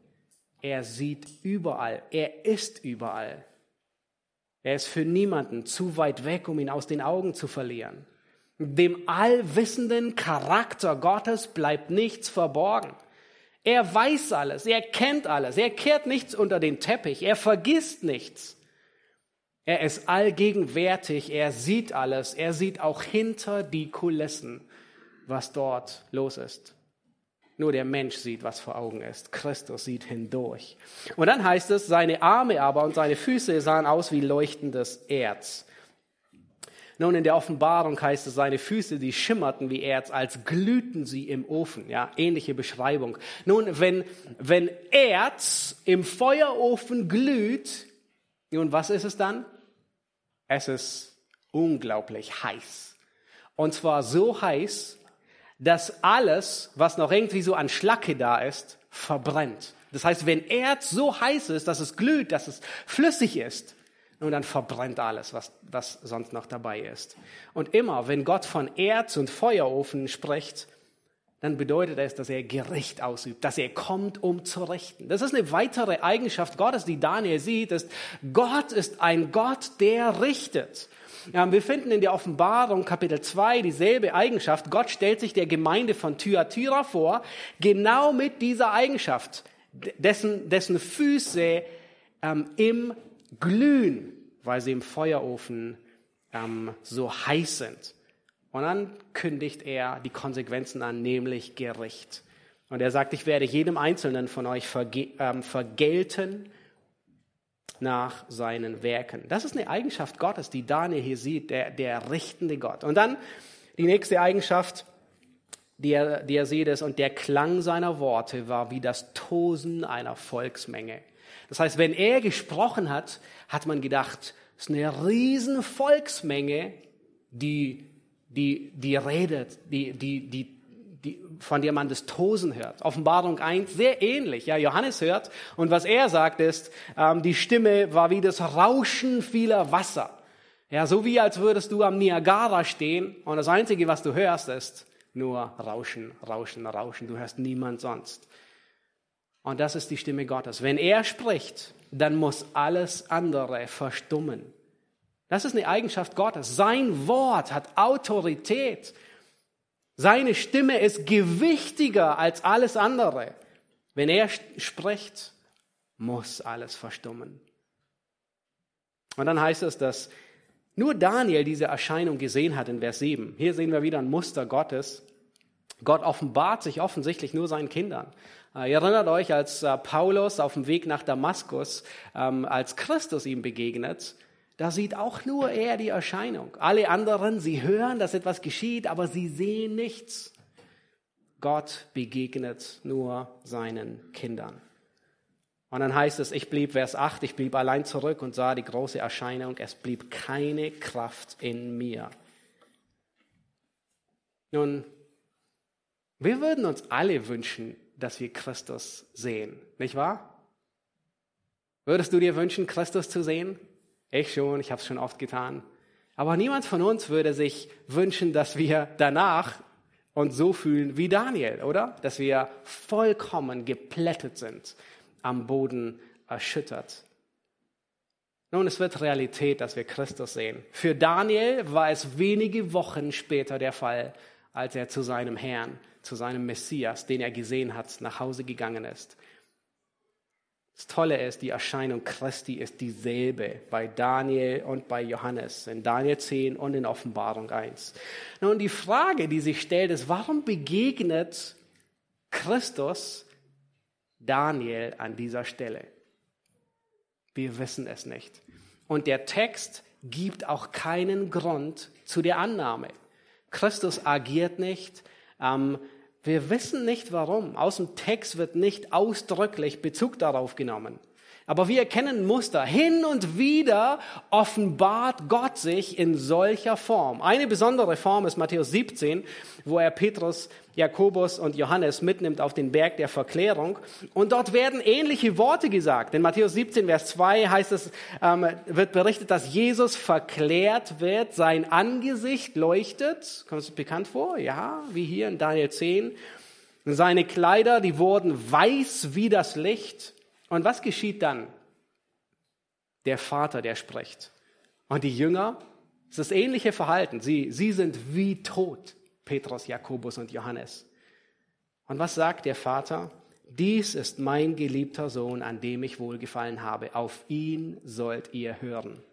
S1: Er sieht überall. Er ist überall. Er ist für niemanden zu weit weg, um ihn aus den Augen zu verlieren. Dem allwissenden Charakter Gottes bleibt nichts verborgen. Er weiß alles, er kennt alles, er kehrt nichts unter den Teppich, er vergisst nichts. Er ist allgegenwärtig, er sieht alles, er sieht auch hinter die Kulissen, was dort los ist. Nur der Mensch sieht, was vor Augen ist. Christus sieht hindurch. Und dann heißt es, seine Arme aber und seine Füße sahen aus wie leuchtendes Erz. Nun, in der Offenbarung heißt es, seine Füße, die schimmerten wie Erz, als glühten sie im Ofen. Ja, ähnliche Beschreibung. Nun, wenn, wenn Erz im Feuerofen glüht, nun, was ist es dann? Es ist unglaublich heiß. Und zwar so heiß, dass alles, was noch irgendwie so an Schlacke da ist, verbrennt. Das heißt, wenn Erz so heiß ist, dass es glüht, dass es flüssig ist, nun dann verbrennt alles, was, was sonst noch dabei ist. Und immer, wenn Gott von Erz und Feuerofen spricht, dann bedeutet es, dass er Gericht ausübt, dass er kommt, um zu richten. Das ist eine weitere Eigenschaft Gottes, die Daniel sieht, ist, Gott ist ein Gott, der richtet. Wir finden in der Offenbarung Kapitel 2 dieselbe Eigenschaft. Gott stellt sich der Gemeinde von Thyatira vor, genau mit dieser Eigenschaft, dessen, dessen Füße ähm, im Glühen, weil sie im Feuerofen ähm, so heiß sind. Und dann kündigt er die Konsequenzen an, nämlich Gericht. Und er sagt, ich werde jedem Einzelnen von euch verge ähm, vergelten nach seinen Werken. Das ist eine Eigenschaft Gottes, die Daniel hier sieht, der, der richtende Gott. Und dann die nächste Eigenschaft, die er, die er sieht, ist, und der Klang seiner Worte war wie das Tosen einer Volksmenge. Das heißt, wenn er gesprochen hat, hat man gedacht, es ist eine riesen Volksmenge, die die, die redet, die, die, die, die, von der man das Tosen hört. Offenbarung 1, sehr ähnlich. Ja, Johannes hört und was er sagt ist, ähm, die Stimme war wie das Rauschen vieler Wasser. Ja, so wie als würdest du am Niagara stehen und das Einzige, was du hörst, ist nur Rauschen, Rauschen, Rauschen. Du hörst niemand sonst. Und das ist die Stimme Gottes. Wenn er spricht, dann muss alles andere verstummen. Das ist eine Eigenschaft Gottes. Sein Wort hat Autorität. Seine Stimme ist gewichtiger als alles andere. Wenn er spricht, muss alles verstummen. Und dann heißt es, dass nur Daniel diese Erscheinung gesehen hat in Vers 7. Hier sehen wir wieder ein Muster Gottes. Gott offenbart sich offensichtlich nur seinen Kindern. Äh, ihr erinnert euch, als äh, Paulus auf dem Weg nach Damaskus, ähm, als Christus ihm begegnet, da sieht auch nur er die Erscheinung. Alle anderen, sie hören, dass etwas geschieht, aber sie sehen nichts. Gott begegnet nur seinen Kindern. Und dann heißt es, ich blieb, Vers 8, ich blieb allein zurück und sah die große Erscheinung, es blieb keine Kraft in mir. Nun, wir würden uns alle wünschen, dass wir Christus sehen, nicht wahr? Würdest du dir wünschen, Christus zu sehen? Ich schon, ich habe es schon oft getan. Aber niemand von uns würde sich wünschen, dass wir danach uns so fühlen wie Daniel, oder? Dass wir vollkommen geplättet sind, am Boden erschüttert. Nun, es wird Realität, dass wir Christus sehen. Für Daniel war es wenige Wochen später der Fall, als er zu seinem Herrn, zu seinem Messias, den er gesehen hat, nach Hause gegangen ist. Das Tolle ist, die Erscheinung Christi ist dieselbe bei Daniel und bei Johannes, in Daniel 10 und in Offenbarung 1. Nun, die Frage, die sich stellt, ist, warum begegnet Christus Daniel an dieser Stelle? Wir wissen es nicht. Und der Text gibt auch keinen Grund zu der Annahme. Christus agiert nicht, ähm, wir wissen nicht warum. Aus dem Text wird nicht ausdrücklich Bezug darauf genommen. Aber wir erkennen Muster. Hin und wieder offenbart Gott sich in solcher Form. Eine besondere Form ist Matthäus 17, wo er Petrus, Jakobus und Johannes mitnimmt auf den Berg der Verklärung. Und dort werden ähnliche Worte gesagt. In Matthäus 17, Vers 2 heißt es, ähm, wird berichtet, dass Jesus verklärt wird, sein Angesicht leuchtet. Kommt es bekannt vor? Ja, wie hier in Daniel 10. Seine Kleider, die wurden weiß wie das Licht. Und was geschieht dann? Der Vater, der spricht. Und die Jünger, es ist das ähnliche Verhalten. Sie, sie sind wie tot, Petrus, Jakobus und Johannes. Und was sagt der Vater? Dies ist mein geliebter Sohn, an dem ich wohlgefallen habe. Auf ihn sollt ihr hören.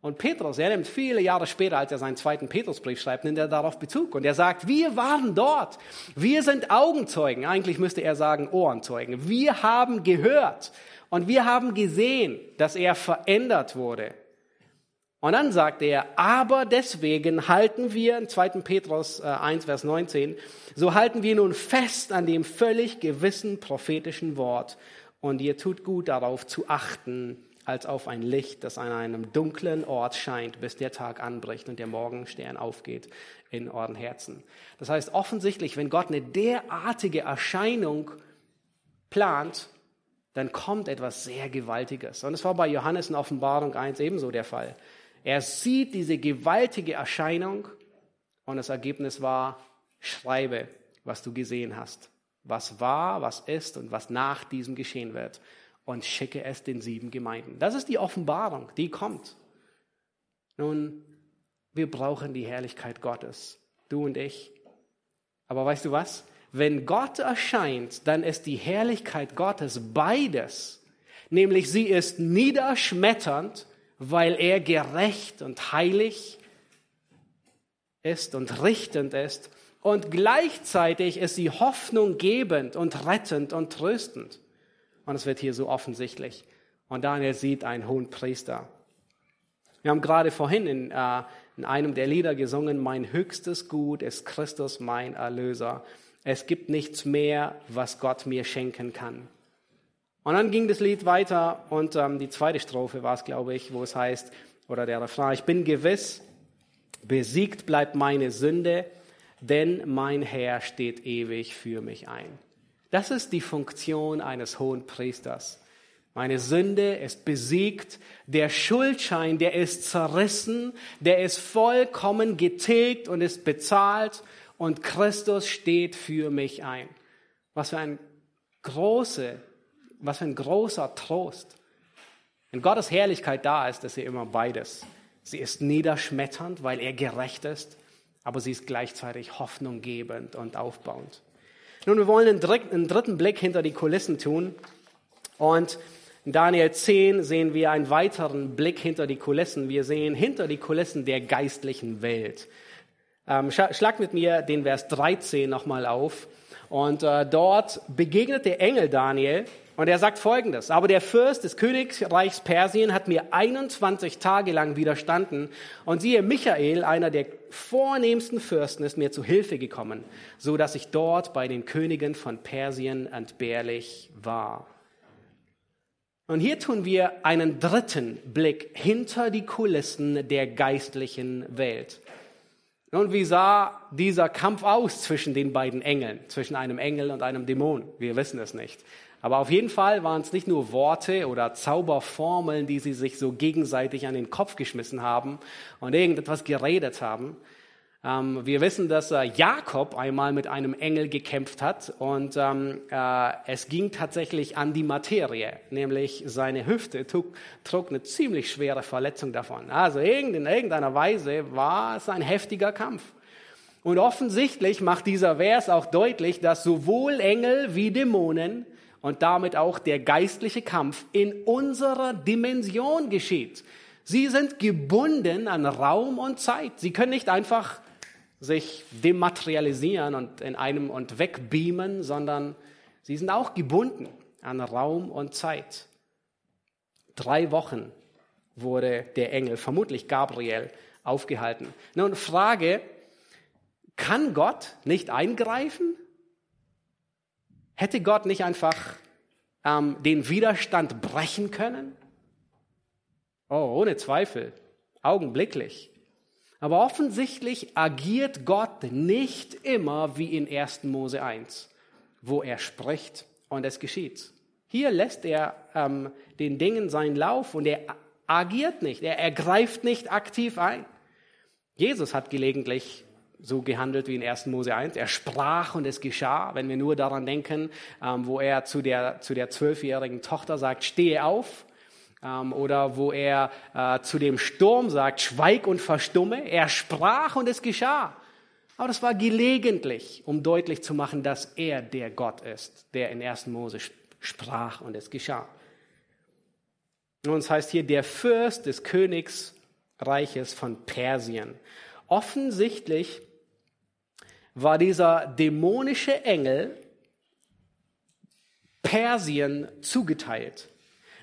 S1: Und Petrus, er nimmt viele Jahre später, als er seinen zweiten Petrusbrief schreibt, nimmt er darauf Bezug. Und er sagt, wir waren dort. Wir sind Augenzeugen. Eigentlich müsste er sagen Ohrenzeugen. Wir haben gehört und wir haben gesehen, dass er verändert wurde. Und dann sagt er, aber deswegen halten wir, in 2. Petrus 1, äh, Vers 19, so halten wir nun fest an dem völlig gewissen prophetischen Wort. Und ihr tut gut darauf zu achten, als auf ein Licht, das an einem dunklen Ort scheint, bis der Tag anbricht und der Morgenstern aufgeht in euren Herzen. Das heißt, offensichtlich, wenn Gott eine derartige Erscheinung plant, dann kommt etwas sehr Gewaltiges. Und es war bei Johannes in Offenbarung 1 ebenso der Fall. Er sieht diese gewaltige Erscheinung und das Ergebnis war, schreibe, was du gesehen hast, was war, was ist und was nach diesem geschehen wird und schicke es den sieben Gemeinden. Das ist die Offenbarung, die kommt. Nun, wir brauchen die Herrlichkeit Gottes, du und ich. Aber weißt du was? Wenn Gott erscheint, dann ist die Herrlichkeit Gottes beides. Nämlich sie ist niederschmetternd, weil er gerecht und heilig ist und richtend ist. Und gleichzeitig ist sie hoffnunggebend und rettend und tröstend. Und es wird hier so offensichtlich. Und Daniel sieht einen hohen Priester. Wir haben gerade vorhin in, äh, in einem der Lieder gesungen, mein höchstes Gut ist Christus, mein Erlöser. Es gibt nichts mehr, was Gott mir schenken kann. Und dann ging das Lied weiter und ähm, die zweite Strophe war es, glaube ich, wo es heißt, oder der Refrain, ich bin gewiss, besiegt bleibt meine Sünde, denn mein Herr steht ewig für mich ein. Das ist die Funktion eines hohen Priesters. Meine Sünde ist besiegt, der Schuldschein, der ist zerrissen, der ist vollkommen getilgt und ist bezahlt und Christus steht für mich ein. Was für ein große, was für ein großer Trost. Wenn Gottes Herrlichkeit da ist, ist sie immer beides. Sie ist niederschmetternd, weil er gerecht ist, aber sie ist gleichzeitig hoffnunggebend und aufbauend. Nun, wir wollen einen dritten, Blick hinter die Kulissen tun. Und in Daniel 10 sehen wir einen weiteren Blick hinter die Kulissen. Wir sehen hinter die Kulissen der geistlichen Welt. Ähm, schlag mit mir den Vers 13 nochmal auf. Und äh, dort begegnet der Engel Daniel und er sagt Folgendes. Aber der Fürst des Königreichs Persien hat mir 21 Tage lang widerstanden. Und siehe, Michael, einer der vornehmsten Fürsten, ist mir zu Hilfe gekommen, so dass ich dort bei den Königen von Persien entbehrlich war. Und hier tun wir einen dritten Blick hinter die Kulissen der geistlichen Welt. Und wie sah dieser Kampf aus zwischen den beiden Engeln, zwischen einem Engel und einem Dämon? Wir wissen es nicht. Aber auf jeden Fall waren es nicht nur Worte oder Zauberformeln, die sie sich so gegenseitig an den Kopf geschmissen haben und irgendetwas geredet haben. Ähm, wir wissen, dass äh, Jakob einmal mit einem Engel gekämpft hat und ähm, äh, es ging tatsächlich an die Materie, nämlich seine Hüfte trug, trug eine ziemlich schwere Verletzung davon. Also in irgendeiner Weise war es ein heftiger Kampf. Und offensichtlich macht dieser Vers auch deutlich, dass sowohl Engel wie Dämonen und damit auch der geistliche Kampf in unserer Dimension geschieht. Sie sind gebunden an Raum und Zeit. Sie können nicht einfach sich dematerialisieren und in einem und wegbeamen, sondern sie sind auch gebunden an Raum und Zeit. Drei Wochen wurde der Engel, vermutlich Gabriel, aufgehalten. Nun Frage, kann Gott nicht eingreifen? Hätte Gott nicht einfach ähm, den Widerstand brechen können? Oh, ohne Zweifel, augenblicklich. Aber offensichtlich agiert Gott nicht immer wie in 1. Mose 1, wo er spricht und es geschieht. Hier lässt er ähm, den Dingen seinen Lauf und er agiert nicht, er ergreift nicht aktiv ein. Jesus hat gelegentlich so gehandelt wie in 1. Mose 1. Er sprach und es geschah, wenn wir nur daran denken, ähm, wo er zu der, zu der zwölfjährigen Tochter sagt, stehe auf. Ähm, oder wo er äh, zu dem Sturm sagt, schweig und verstumme. Er sprach und es geschah. Aber das war gelegentlich, um deutlich zu machen, dass er der Gott ist, der in 1. Mose sprach und es geschah. Und es heißt hier, der Fürst des Königsreiches von Persien. Offensichtlich war dieser dämonische Engel Persien zugeteilt.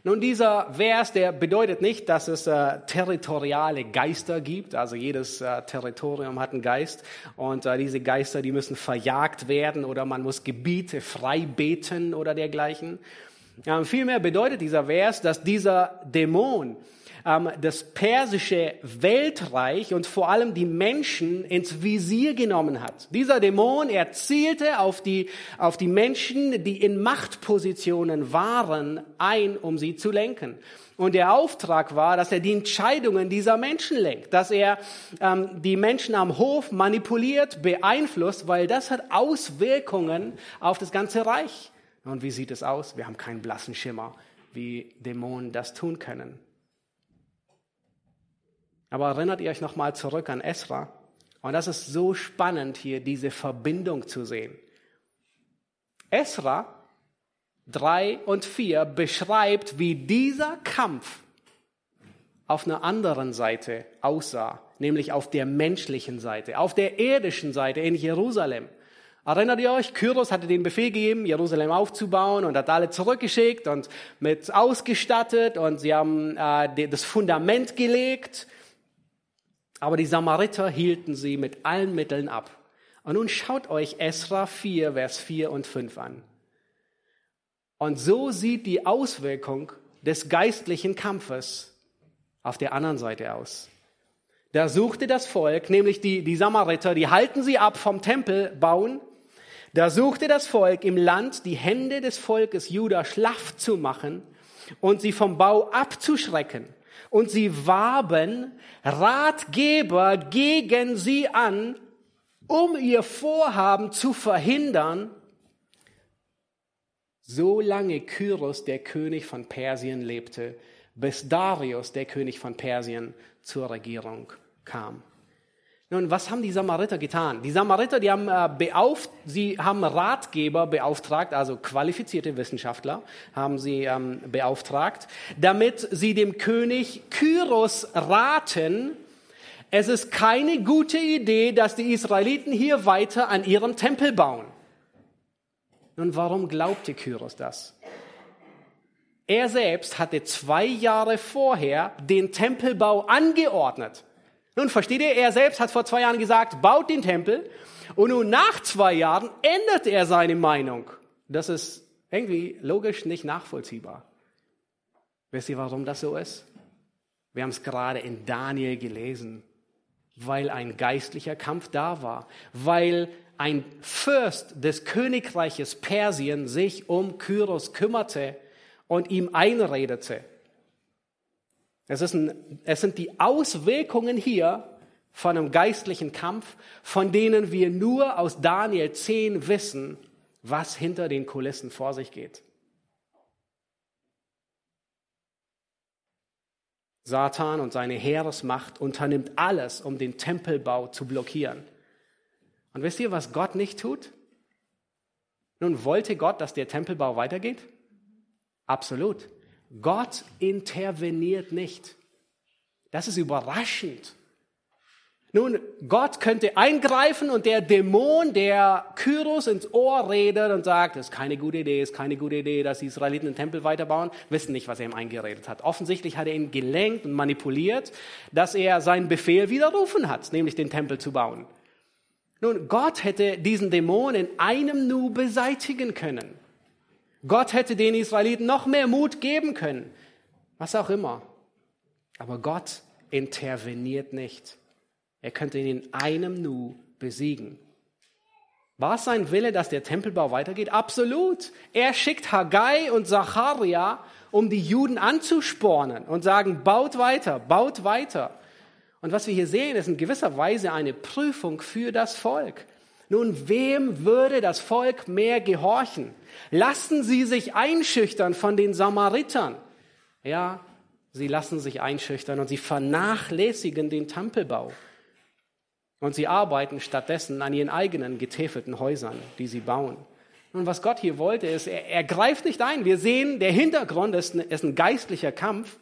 S1: Nun, dieser Vers, der bedeutet nicht, dass es äh, territoriale Geister gibt. Also jedes äh, Territorium hat einen Geist und äh, diese Geister, die müssen verjagt werden oder man muss Gebiete frei beten oder dergleichen. Ähm, vielmehr bedeutet dieser Vers, dass dieser Dämon das persische Weltreich und vor allem die Menschen ins Visier genommen hat. Dieser Dämon, er zielte auf die, auf die Menschen, die in Machtpositionen waren, ein, um sie zu lenken. Und der Auftrag war, dass er die Entscheidungen dieser Menschen lenkt, dass er ähm, die Menschen am Hof manipuliert, beeinflusst, weil das hat Auswirkungen auf das ganze Reich. Und wie sieht es aus? Wir haben keinen blassen Schimmer, wie Dämonen das tun können. Aber erinnert ihr euch nochmal zurück an Esra? Und das ist so spannend hier, diese Verbindung zu sehen. Esra 3 und 4 beschreibt, wie dieser Kampf auf einer anderen Seite aussah, nämlich auf der menschlichen Seite, auf der irdischen Seite in Jerusalem. Erinnert ihr euch, Kyros hatte den Befehl gegeben, Jerusalem aufzubauen und hat alle zurückgeschickt und mit ausgestattet und sie haben äh, das Fundament gelegt aber die Samariter hielten sie mit allen Mitteln ab. Und nun schaut euch Esra 4, Vers 4 und 5 an. Und so sieht die Auswirkung des geistlichen Kampfes auf der anderen Seite aus. Da suchte das Volk, nämlich die, die Samariter, die halten sie ab vom Tempel bauen. Da suchte das Volk im Land die Hände des Volkes Juda schlaff zu machen und sie vom Bau abzuschrecken und sie warben Ratgeber gegen sie an, um ihr Vorhaben zu verhindern, solange Kyros, der König von Persien, lebte, bis Darius, der König von Persien, zur Regierung kam. Nun, was haben die Samariter getan? Die Samariter, die haben, äh, beauft, sie haben Ratgeber beauftragt, also qualifizierte Wissenschaftler haben sie ähm, beauftragt, damit sie dem König Kyros raten, es ist keine gute Idee, dass die Israeliten hier weiter an ihrem Tempel bauen. Nun, warum glaubte Kyros das? Er selbst hatte zwei Jahre vorher den Tempelbau angeordnet. Nun versteht ihr, er selbst hat vor zwei Jahren gesagt, baut den Tempel. Und nun nach zwei Jahren ändert er seine Meinung. Das ist irgendwie logisch nicht nachvollziehbar. Wisst ihr, warum das so ist? Wir haben es gerade in Daniel gelesen, weil ein geistlicher Kampf da war, weil ein Fürst des Königreiches Persien sich um Kyros kümmerte und ihm einredete. Es, ist ein, es sind die Auswirkungen hier von einem geistlichen Kampf, von denen wir nur aus Daniel 10 wissen, was hinter den Kulissen vor sich geht. Satan und seine Heeresmacht unternimmt alles, um den Tempelbau zu blockieren. Und wisst ihr, was Gott nicht tut? Nun, wollte Gott, dass der Tempelbau weitergeht? Absolut. Gott interveniert nicht. Das ist überraschend. Nun, Gott könnte eingreifen und der Dämon, der Kyros ins Ohr redet und sagt, das ist keine gute Idee, ist keine gute Idee, dass die Israeliten den Tempel weiterbauen, wissen nicht, was er ihm eingeredet hat. Offensichtlich hat er ihn gelenkt und manipuliert, dass er seinen Befehl widerrufen hat, nämlich den Tempel zu bauen. Nun, Gott hätte diesen Dämon in einem Nu beseitigen können. Gott hätte den Israeliten noch mehr Mut geben können. Was auch immer. Aber Gott interveniert nicht. Er könnte ihn in einem Nu besiegen. War es sein Wille, dass der Tempelbau weitergeht? Absolut. Er schickt Haggai und Zacharia, um die Juden anzuspornen und sagen, baut weiter, baut weiter. Und was wir hier sehen, ist in gewisser Weise eine Prüfung für das Volk. Nun, wem würde das Volk mehr gehorchen? Lassen sie sich einschüchtern von den Samaritern? Ja, sie lassen sich einschüchtern und sie vernachlässigen den Tempelbau. Und sie arbeiten stattdessen an ihren eigenen getäfelten Häusern, die sie bauen. Und was Gott hier wollte, ist, er, er greift nicht ein. Wir sehen, der Hintergrund ist, ist ein geistlicher Kampf,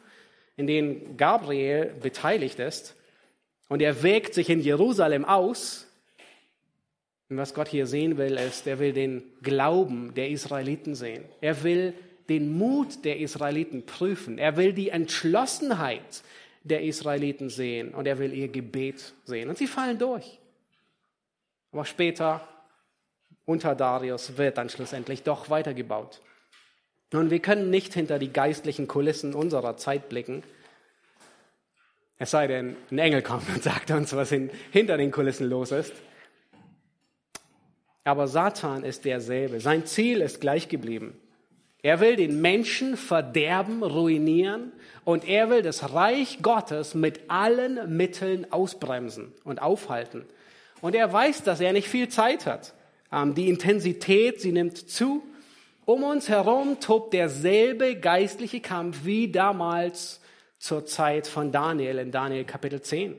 S1: in dem Gabriel beteiligt ist. Und er wägt sich in Jerusalem aus und was Gott hier sehen will, ist, er will den Glauben der Israeliten sehen. Er will den Mut der Israeliten prüfen. Er will die Entschlossenheit der Israeliten sehen und er will ihr Gebet sehen. Und sie fallen durch. Aber später, unter Darius, wird dann schlussendlich doch weitergebaut. Nun, wir können nicht hinter die geistlichen Kulissen unserer Zeit blicken. Es sei denn, ein Engel kommt und sagt uns, was hinter den Kulissen los ist. Aber Satan ist derselbe. Sein Ziel ist gleich geblieben. Er will den Menschen verderben, ruinieren und er will das Reich Gottes mit allen Mitteln ausbremsen und aufhalten. Und er weiß, dass er nicht viel Zeit hat. Ähm, die Intensität, sie nimmt zu. Um uns herum tobt derselbe geistliche Kampf wie damals zur Zeit von Daniel in Daniel Kapitel 10.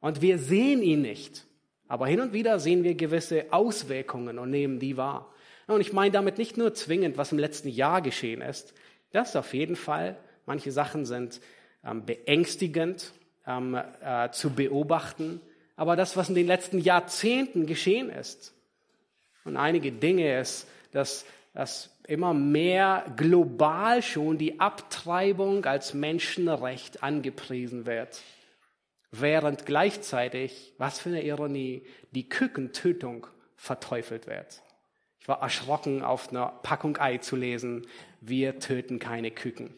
S1: Und wir sehen ihn nicht. Aber hin und wieder sehen wir gewisse Auswirkungen und nehmen die wahr. Und ich meine damit nicht nur zwingend, was im letzten Jahr geschehen ist. Das auf jeden Fall. Manche Sachen sind ähm, beängstigend ähm, äh, zu beobachten. Aber das, was in den letzten Jahrzehnten geschehen ist. Und einige Dinge ist, dass, dass immer mehr global schon die Abtreibung als Menschenrecht angepriesen wird während gleichzeitig, was für eine Ironie, die Kükentötung verteufelt wird. Ich war erschrocken, auf einer Packung Ei zu lesen, wir töten keine Küken.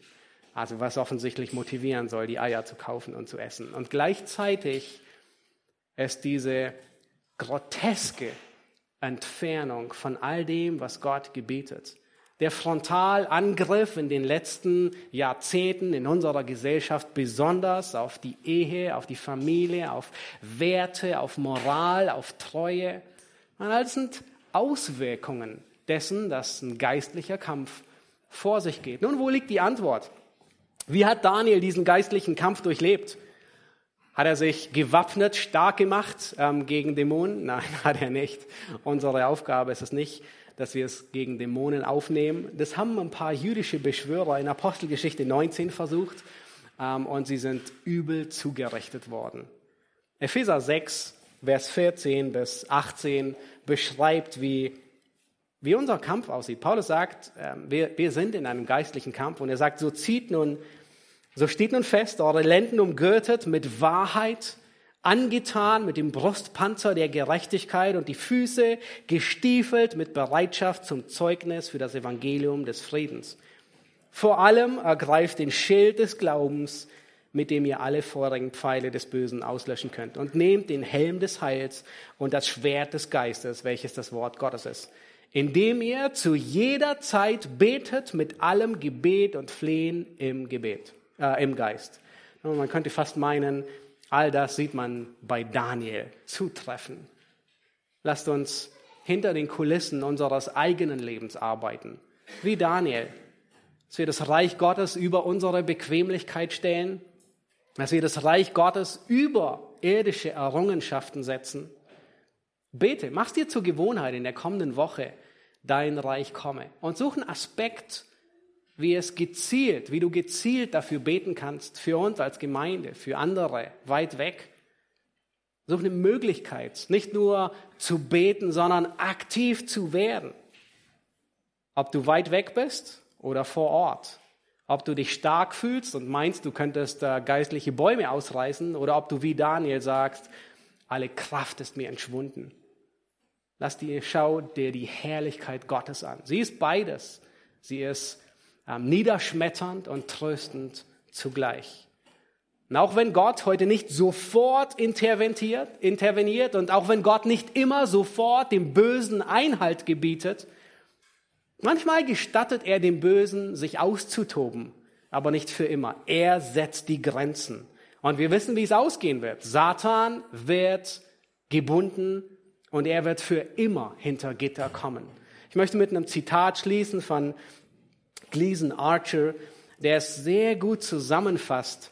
S1: Also was offensichtlich motivieren soll, die Eier zu kaufen und zu essen. Und gleichzeitig ist diese groteske Entfernung von all dem, was Gott gebietet der Frontalangriff in den letzten Jahrzehnten in unserer Gesellschaft besonders auf die Ehe, auf die Familie, auf Werte, auf Moral, auf Treue. Und all sind Auswirkungen dessen, dass ein geistlicher Kampf vor sich geht. Nun, wo liegt die Antwort? Wie hat Daniel diesen geistlichen Kampf durchlebt? Hat er sich gewappnet, stark gemacht ähm, gegen Dämonen? Nein, hat er nicht. Unsere Aufgabe ist es nicht, dass wir es gegen Dämonen aufnehmen. Das haben ein paar jüdische Beschwörer in Apostelgeschichte 19 versucht ähm, und sie sind übel zugerichtet worden. Epheser 6, Vers 14 bis 18 beschreibt, wie wie unser Kampf aussieht. Paulus sagt, ähm, wir, wir sind in einem geistlichen Kampf und er sagt, so zieht nun, so steht nun fest, eure Lenden umgürtet mit Wahrheit, angetan mit dem Brustpanzer der Gerechtigkeit und die Füße gestiefelt mit Bereitschaft zum Zeugnis für das Evangelium des Friedens. Vor allem ergreift den Schild des Glaubens, mit dem ihr alle vorigen Pfeile des Bösen auslöschen könnt. Und nehmt den Helm des Heils und das Schwert des Geistes, welches das Wort Gottes ist, indem ihr zu jeder Zeit betet mit allem Gebet und Flehen im Gebet, äh, im Geist. Man könnte fast meinen, all das sieht man bei Daniel zutreffen. Lasst uns hinter den Kulissen unseres eigenen Lebens arbeiten, wie Daniel dass wir das Reich Gottes über unsere Bequemlichkeit stellen, dass wir das Reich Gottes über irdische Errungenschaften setzen. Bete, mach dir zur Gewohnheit in der kommenden Woche, dein Reich komme. Und such einen Aspekt, wie es gezielt, wie du gezielt dafür beten kannst, für uns als Gemeinde, für andere, weit weg. Such eine Möglichkeit, nicht nur zu beten, sondern aktiv zu werden. Ob du weit weg bist oder vor Ort. Ob du dich stark fühlst und meinst, du könntest geistliche Bäume ausreißen oder ob du wie Daniel sagst, alle Kraft ist mir entschwunden. Lass dir, schau dir die Herrlichkeit Gottes an. Sie ist beides. Sie ist niederschmetternd und tröstend zugleich. Und auch wenn Gott heute nicht sofort interveniert, interveniert und auch wenn Gott nicht immer sofort dem Bösen Einhalt gebietet, Manchmal gestattet er dem Bösen, sich auszutoben, aber nicht für immer. Er setzt die Grenzen. Und wir wissen, wie es ausgehen wird. Satan wird gebunden und er wird für immer hinter Gitter kommen. Ich möchte mit einem Zitat schließen von Gleason Archer, der es sehr gut zusammenfasst,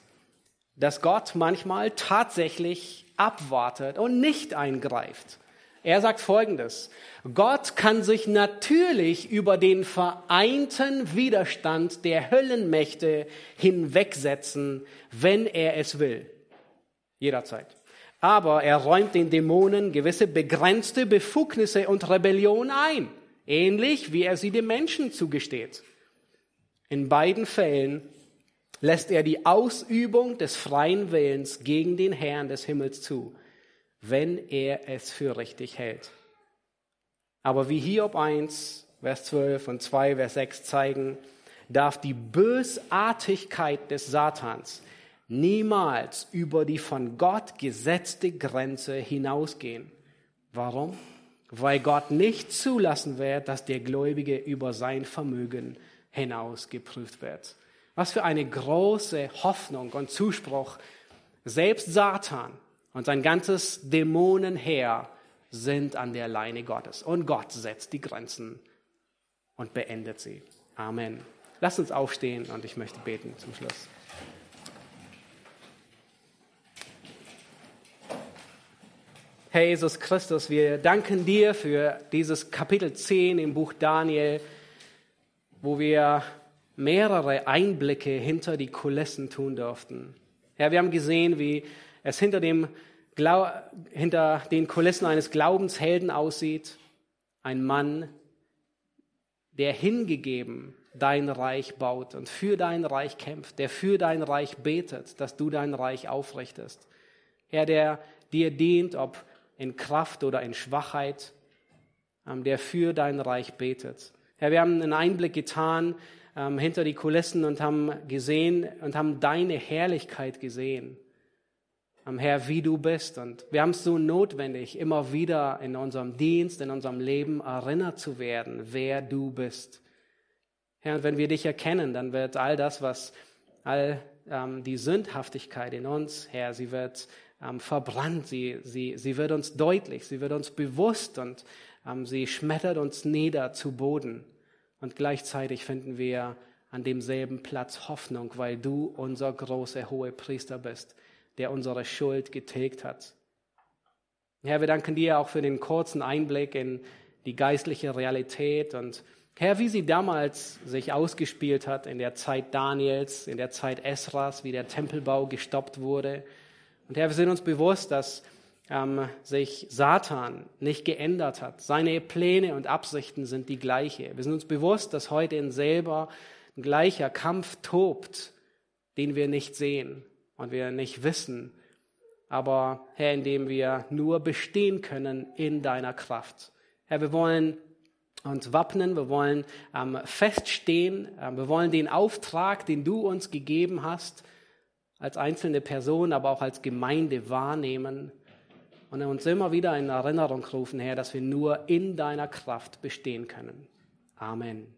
S1: dass Gott manchmal tatsächlich abwartet und nicht eingreift. Er sagt Folgendes. Gott kann sich natürlich über den vereinten Widerstand der Höllenmächte hinwegsetzen, wenn er es will. Jederzeit. Aber er räumt den Dämonen gewisse begrenzte Befugnisse und Rebellion ein, ähnlich wie er sie dem Menschen zugesteht. In beiden Fällen lässt er die Ausübung des freien Willens gegen den Herrn des Himmels zu wenn er es für richtig hält. Aber wie Hiob 1, Vers 12 und 2, Vers 6 zeigen, darf die Bösartigkeit des Satans niemals über die von Gott gesetzte Grenze hinausgehen. Warum? Weil Gott nicht zulassen wird, dass der Gläubige über sein Vermögen hinaus geprüft wird. Was für eine große Hoffnung und Zuspruch. Selbst Satan und sein ganzes Dämonenheer sind an der Leine Gottes. Und Gott setzt die Grenzen und beendet sie. Amen. Lass uns aufstehen und ich möchte beten zum Schluss. Herr Jesus Christus, wir danken dir für dieses Kapitel 10 im Buch Daniel, wo wir mehrere Einblicke hinter die Kulissen tun durften. Herr, wir haben gesehen, wie es hinter, dem, hinter den Kulissen eines Glaubenshelden aussieht. Ein Mann, der hingegeben dein Reich baut und für dein Reich kämpft, der für dein Reich betet, dass du dein Reich aufrichtest. Herr, der dir dient, ob in Kraft oder in Schwachheit, ähm, der für dein Reich betet. Herr, wir haben einen Einblick getan ähm, hinter die Kulissen und haben gesehen und haben deine Herrlichkeit gesehen. Herr, wie du bist. Und wir haben es so notwendig, immer wieder in unserem Dienst, in unserem Leben erinnert zu werden, wer du bist. Herr, und wenn wir dich erkennen, dann wird all das, was all ähm, die Sündhaftigkeit in uns, Herr, sie wird ähm, verbrannt, sie, sie, sie wird uns deutlich, sie wird uns bewusst und ähm, sie schmettert uns nieder zu Boden. Und gleichzeitig finden wir an demselben Platz Hoffnung, weil du unser großer hoher Priester bist der unsere Schuld getilgt hat. Herr, wir danken dir auch für den kurzen Einblick in die geistliche Realität und Herr, wie sie damals sich ausgespielt hat in der Zeit Daniels, in der Zeit Esras, wie der Tempelbau gestoppt wurde. Und Herr, wir sind uns bewusst, dass ähm, sich Satan nicht geändert hat. Seine Pläne und Absichten sind die gleiche. Wir sind uns bewusst, dass heute in selber ein gleicher Kampf tobt, den wir nicht sehen und wir nicht wissen. Aber Herr, indem wir nur bestehen können in deiner Kraft. Herr, wir wollen uns wappnen, wir wollen ähm, feststehen, äh, wir wollen den Auftrag, den du uns gegeben hast, als einzelne Person, aber auch als Gemeinde wahrnehmen und uns immer wieder in Erinnerung rufen, Herr, dass wir nur in deiner Kraft bestehen können. Amen.